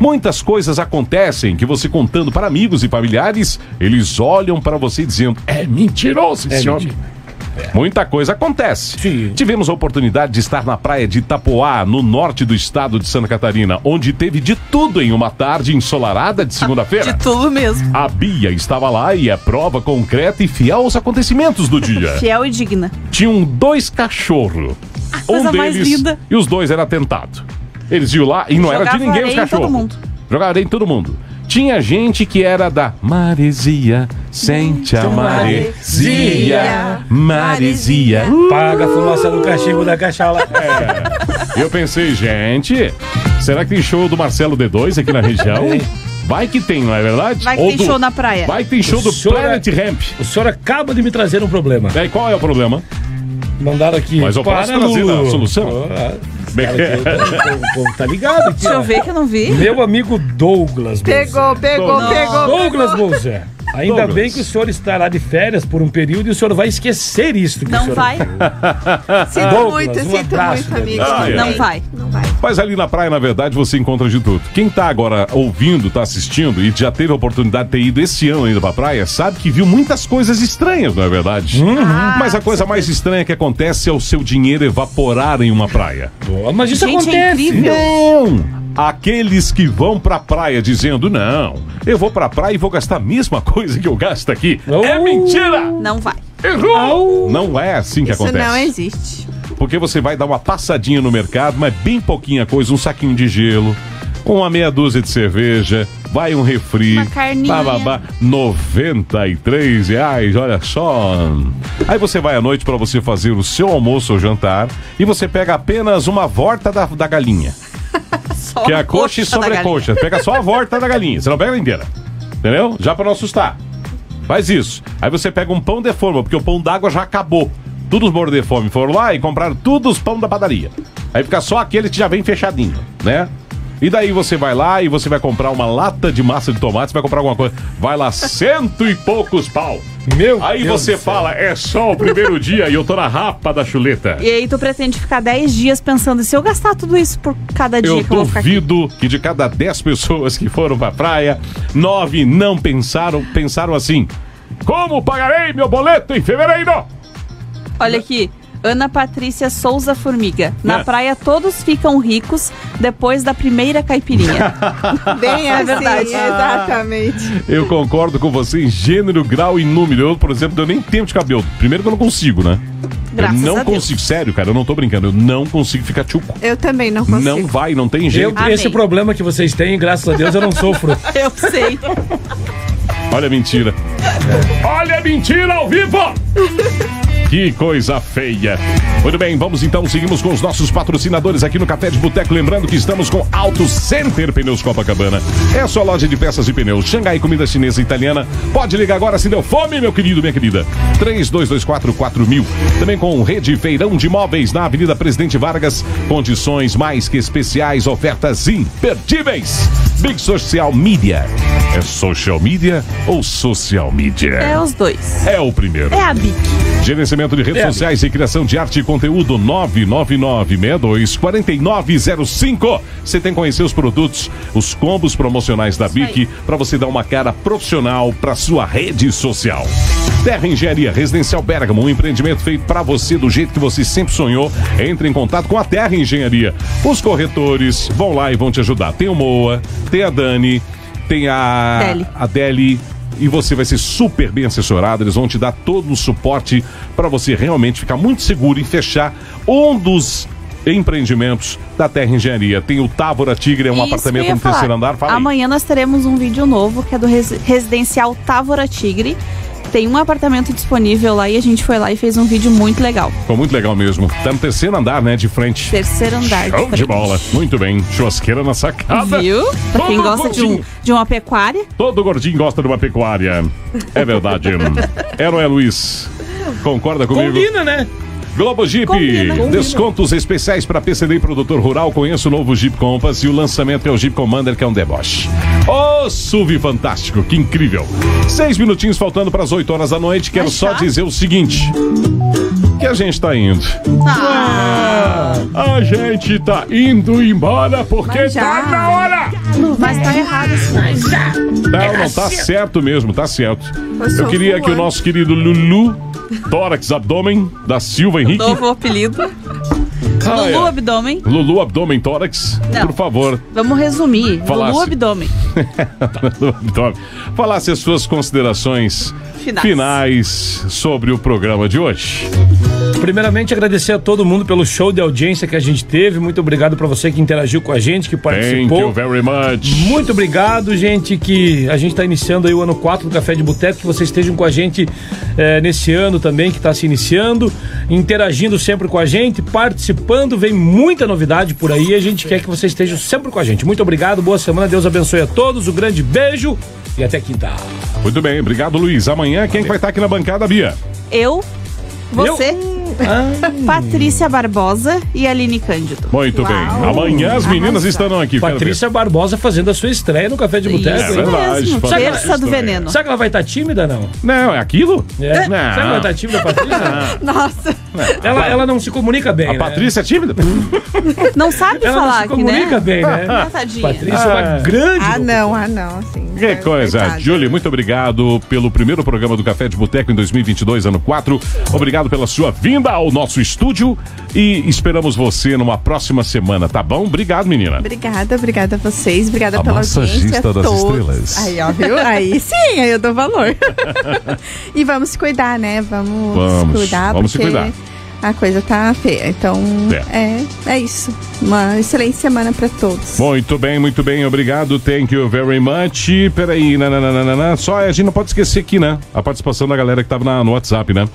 Muitas coisas acontecem que você contando para amigos e familiares, eles olham para você dizendo: é mentiroso esse É homem. mentira. Muita coisa acontece. Sim. Tivemos a oportunidade de estar na praia de Itapoá, no norte do estado de Santa Catarina, onde teve de tudo em uma tarde ensolarada de segunda-feira. De tudo mesmo. A Bia estava lá e é prova concreta e fiel aos acontecimentos do dia. Fiel e digna. Tinham dois cachorros. Um deles. linda. E os dois era atentado. Eles iam lá e não era de Jogava ninguém os areia em todo cachorros. mundo. Jogava areia em todo mundo. Tinha gente que era da Maresia, sente a maresia, maresia. Paga a fumaça do cachimbo da cachala. É. Eu pensei, gente, será que tem show do Marcelo D2 aqui na região? Vai que tem, não é verdade? Vai que Ou tem do- show na praia. Vai que tem show O do senhor é- Planet Ramp. O senhor acaba de me trazer um problema. E aí, qual é o problema? Mandaram aqui. Mas eu posso para, trazer Lulu. a solução? Os caras aqui, o povo tá ligado aqui. Deixa eu ver que eu não vi. Meu amigo Douglas. Pegou, pegou, Douglas. pegou. Douglas Bolzé. Ainda Douglas. bem que o senhor estará de férias por um período e o senhor vai esquecer isso. que o Não senhor- vai. Sinto Douglas, muito, um sinto abraço, muito, amigo. Ah, é. Não vai. Mas ali na praia, na verdade, você encontra de tudo. Quem tá agora ouvindo, tá assistindo e já teve a oportunidade de ter ido esse ano ainda pra praia, sabe que viu muitas coisas estranhas, não é verdade? Mas a coisa mais estranha que acontece é o seu dinheiro evaporar em uma praia. Mas isso Gente, é acontece. incrível. Não! Aqueles que vão pra praia dizendo, não, eu vou pra praia e vou gastar a mesma coisa que eu gasto aqui. É mentira! Não vai. Errou! Não é assim que Isso acontece. não existe. Porque você vai dar uma passadinha no mercado, mas bem pouquinha coisa, um saquinho de gelo, uma meia dúzia de cerveja, vai um refri. Uma carninha. Bababá, 93 reais, olha só. Aí você vai à noite para você fazer o seu almoço ou jantar e você pega apenas uma volta da, da galinha. Que é a coxa e da galinha. sobrecoxa. Pega só a volta da galinha, você não pega inteira. Entendeu? Já para não assustar. Faz isso. Aí você pega um pão de forma, porque o pão d'água já acabou. Todos os morros de fome foram lá e compraram todos os pão da padaria. Aí fica só aquele que já vem fechadinho, né? E daí você vai lá e você vai comprar uma lata de massa de tomate, você vai comprar alguma coisa. Vai lá, cento e poucos pau. Meu Aí Deus você fala, é só o primeiro dia e eu tô na rapa da chuleta. E aí tu pretende ficar 10 dias pensando, se eu gastar tudo isso por cada dia Eu que eu vou ficar duvido que de cada 10 pessoas que foram pra praia, nove não pensaram, pensaram assim: como pagarei meu boleto em fevereiro? Olha aqui, Ana Patrícia Souza Formiga. Na É. praia todos ficam ricos depois da primeira caipirinha. Bem assim, verdade. exatamente. Eu concordo com você em gênero, grau e número. Eu, por exemplo, eu nem tempo de cabelo. Primeiro que eu não consigo, né? Graças eu não a Deus. consigo, sério, cara, eu não tô brincando. Eu não consigo ficar tchuco. Eu também não consigo. Não vai, não tem Eu, jeito. Amém. esse problema que vocês têm, graças a Deus, eu não sofro. Eu sei. Olha a mentira. Olha a mentira ao vivo! Que coisa feia. Muito bem, vamos então, seguimos com os nossos patrocinadores aqui no Café de Boteco. Lembrando que estamos com Auto Center Pneus Copacabana. É a sua loja de peças de pneus. Xangai Comida Chinesa e Italiana. Pode ligar agora se deu fome, meu querido, minha querida. 32244000. Também com Rede Feirão de Móveis na Avenida Presidente Vargas. Condições mais que especiais, ofertas imperdíveis. Big Social Media. É social media ou social media? É os dois. É o primeiro. É a Bic. Gerenciamento de redes É, sociais e criação de arte e conteúdo 999624905. Você tem que conhecer os produtos, os combos promocionais da BIC para você dar uma cara profissional para sua rede social. Terra Engenharia Residencial Bergamo, um empreendimento feito para você do jeito que você sempre sonhou. Entre em contato com a Terra Engenharia. Os corretores vão lá e vão te ajudar. Tem o Moa, tem a Dani, tem a Deli. a Deli e você vai ser super bem assessorado. Eles vão te dar todo o suporte para você realmente ficar muito seguro em fechar um dos empreendimentos da Terra Engenharia. Tem o Távora Tigre, é um Isso apartamento no terceiro falar. andar. Fala aí. Amanhã nós teremos um vídeo novo que é do res- residencial Távora Tigre. Tem um apartamento disponível lá e a gente foi lá e fez um vídeo muito legal. Ficou muito legal mesmo. Tá no terceiro andar, né? De frente. Terceiro andar. Show de frente. bola. Muito bem. Churrasqueira na sacada. Viu? Pra quem Todo gosta de, um- de uma pecuária. Todo gordinho gosta de uma pecuária. É verdade. não é, Luiz? Concorda comigo? Combina, né? Globo Jeep, Combina. descontos especiais para PCD e produtor rural. Conheça o novo Jeep Compass e o lançamento é o Jeep Commander, que é um deboche. Ô, SUV fantástico, que incrível. Seis minutinhos faltando para as 8 horas da noite. Quero só já? dizer o seguinte: que a gente tá indo. Ah, A gente tá indo embora porque tá na hora. Mas tá errado isso. Não, não, tá certo mesmo, tá certo. Eu sou queria que o voando. nosso querido Lulu, tórax abdômen, da Silva Henrique. Novo apelido. Ah, Lulu é. Abdômen. Lulu Abdômen Tórax, Não. por favor. Vamos resumir. Falasse. Lulu Abdômen. Lulu Abdômen. Falasse as suas considerações Finais. finais sobre o programa de hoje. Primeiramente, agradecer a todo mundo pelo show de audiência que a gente teve. Muito obrigado pra você que interagiu com a gente, que Thank participou. you very much. Muito obrigado, gente, que a gente está iniciando aí o ano 4 do Café de Boteco, que vocês estejam com a gente eh, nesse ano também, que está se iniciando, interagindo sempre com a gente, participando, vem muita novidade por aí, a gente quer que vocês estejam sempre com a gente. Muito obrigado, boa semana, Deus abençoe a todos, um grande beijo e até quinta. Muito bem, obrigado, Luiz. Amanhã, quem que vai estar aqui na bancada, Bia? Eu, você, Ah, Patrícia Barbosa e Aline Cândido. Muito Uau. bem. Amanhã as meninas estarão aqui. Patrícia Barbosa fazendo a sua estreia no Café de Boteco. É verdade, Terça do veneno. Será que ela vai estar tímida, não? Não, é aquilo? É. Não. Será que ela vai estar tímida, Patrícia? Nossa. Ela, ela não se comunica bem, A né? Patrícia é tímida? Não sabe Ela não falar se aqui, comunica né? bem, né? Ah, Tadinha. Patrícia é uma Ah. grande. Ah, não, ah, não. Assim, Que é coisa. verdade. Julie, muito obrigado pelo primeiro programa do Café de Boteco em 2022, ano 4. Obrigado pela sua vinda ao nosso estúdio e esperamos você numa próxima semana, tá bom? Obrigado, menina. Obrigada, obrigada a vocês, obrigada A pela massagista audiência. a das todos. estrelas. Aí, ó, viu? Aí sim, aí eu dou valor. e vamos se cuidar, né? Vamos, Vamos, se cuidar, vamos se porque cuidar. A coisa tá feia. Então, é, é isso. Uma excelente semana pra todos. Muito bem, muito bem, obrigado, thank you very much. Peraí, nananana, só a gente não pode esquecer aqui, né? A participação da galera que tava na- no WhatsApp, né?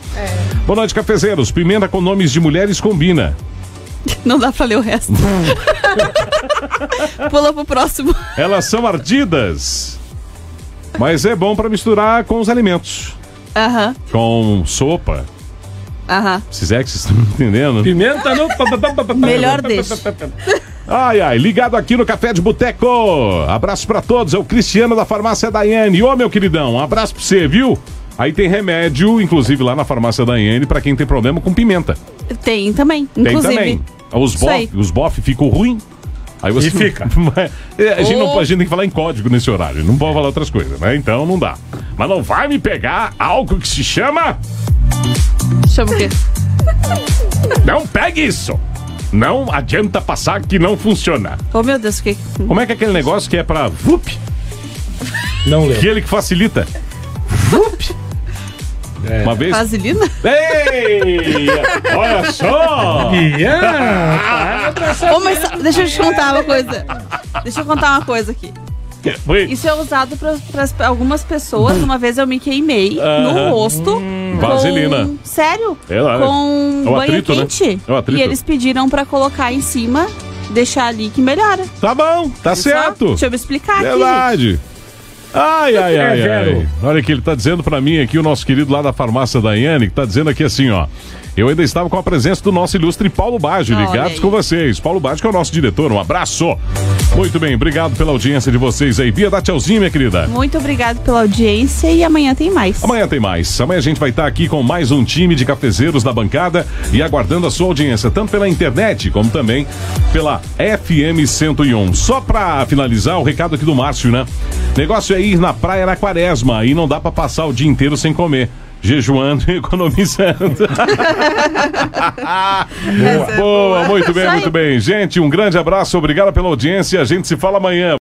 Boa noite, cafezeiros. Pimenta com nomes de mulheres combina. Não dá pra ler o resto. Pula pro próximo. Elas são ardidas, mas é bom pra misturar com os alimentos. Aham, Com sopa. Aham. Se é que vocês estão entendendo. Pimenta no. Melhor deixa. Ai, ai, ligado aqui no Café de Boteco. Abraço pra todos, é o Cristiano da Farmácia Daiane. Ô, meu queridão, um abraço pra você, viu? Aí tem remédio, inclusive lá na Farmácia Daiane, pra quem tem problema com pimenta. Tem também, Tem inclusive. também. Os bof, os bof ficam ruim. Aí você E fica. É, a, gente não, a gente tem que falar em código nesse horário, não pode falar outras coisas, né? Então não dá. Mas não vai me pegar algo que se chama Chama o quê? Não pegue isso! Não adianta passar que não funciona. Oh, meu Deus, que. Como é que é aquele negócio que é pra VUP? Não lembro. Aquele que facilita. VUP! É. Uma vez. Vaselina? Ei! Olha só! Ian, Ô, mas só- deixa eu te contar uma coisa. Deixa eu contar uma coisa aqui. Isso é usado para algumas pessoas. Uma vez eu me queimei Aham. no rosto. Vaselina. Com, sério? É lá, né? com É o atrito, né? quente. É o atrito. E eles pediram pra colocar em cima, deixar ali que melhora. Tá bom, tá Viu só? certo. Deixa eu me explicar aqui. Verdade. Ai, ai, É, ai, ai. Vero. Olha que ele tá dizendo pra mim aqui, o nosso querido lá da farmácia Daiane, que tá dizendo aqui assim, ó. Eu ainda estava com a presença do nosso ilustre Paulo Baggio, ligados com vocês. Paulo Baggio, que é o nosso diretor, um abraço. Muito bem, obrigado pela audiência de vocês aí. Bia, dá tchauzinho, minha querida. Muito obrigado pela audiência e amanhã tem mais. Amanhã tem mais. Amanhã a gente vai estar aqui com mais um time de cafezeiros da bancada e aguardando a sua audiência, tanto pela internet como também pela FM 101. Só pra finalizar, o recado aqui do Márcio, né? Negócio é ir na praia na quaresma e não dá pra passar o dia inteiro sem comer. Jejuando e economizando. Boa, muito bem, muito bem. Gente, um grande abraço, obrigado pela audiência. A gente se fala amanhã.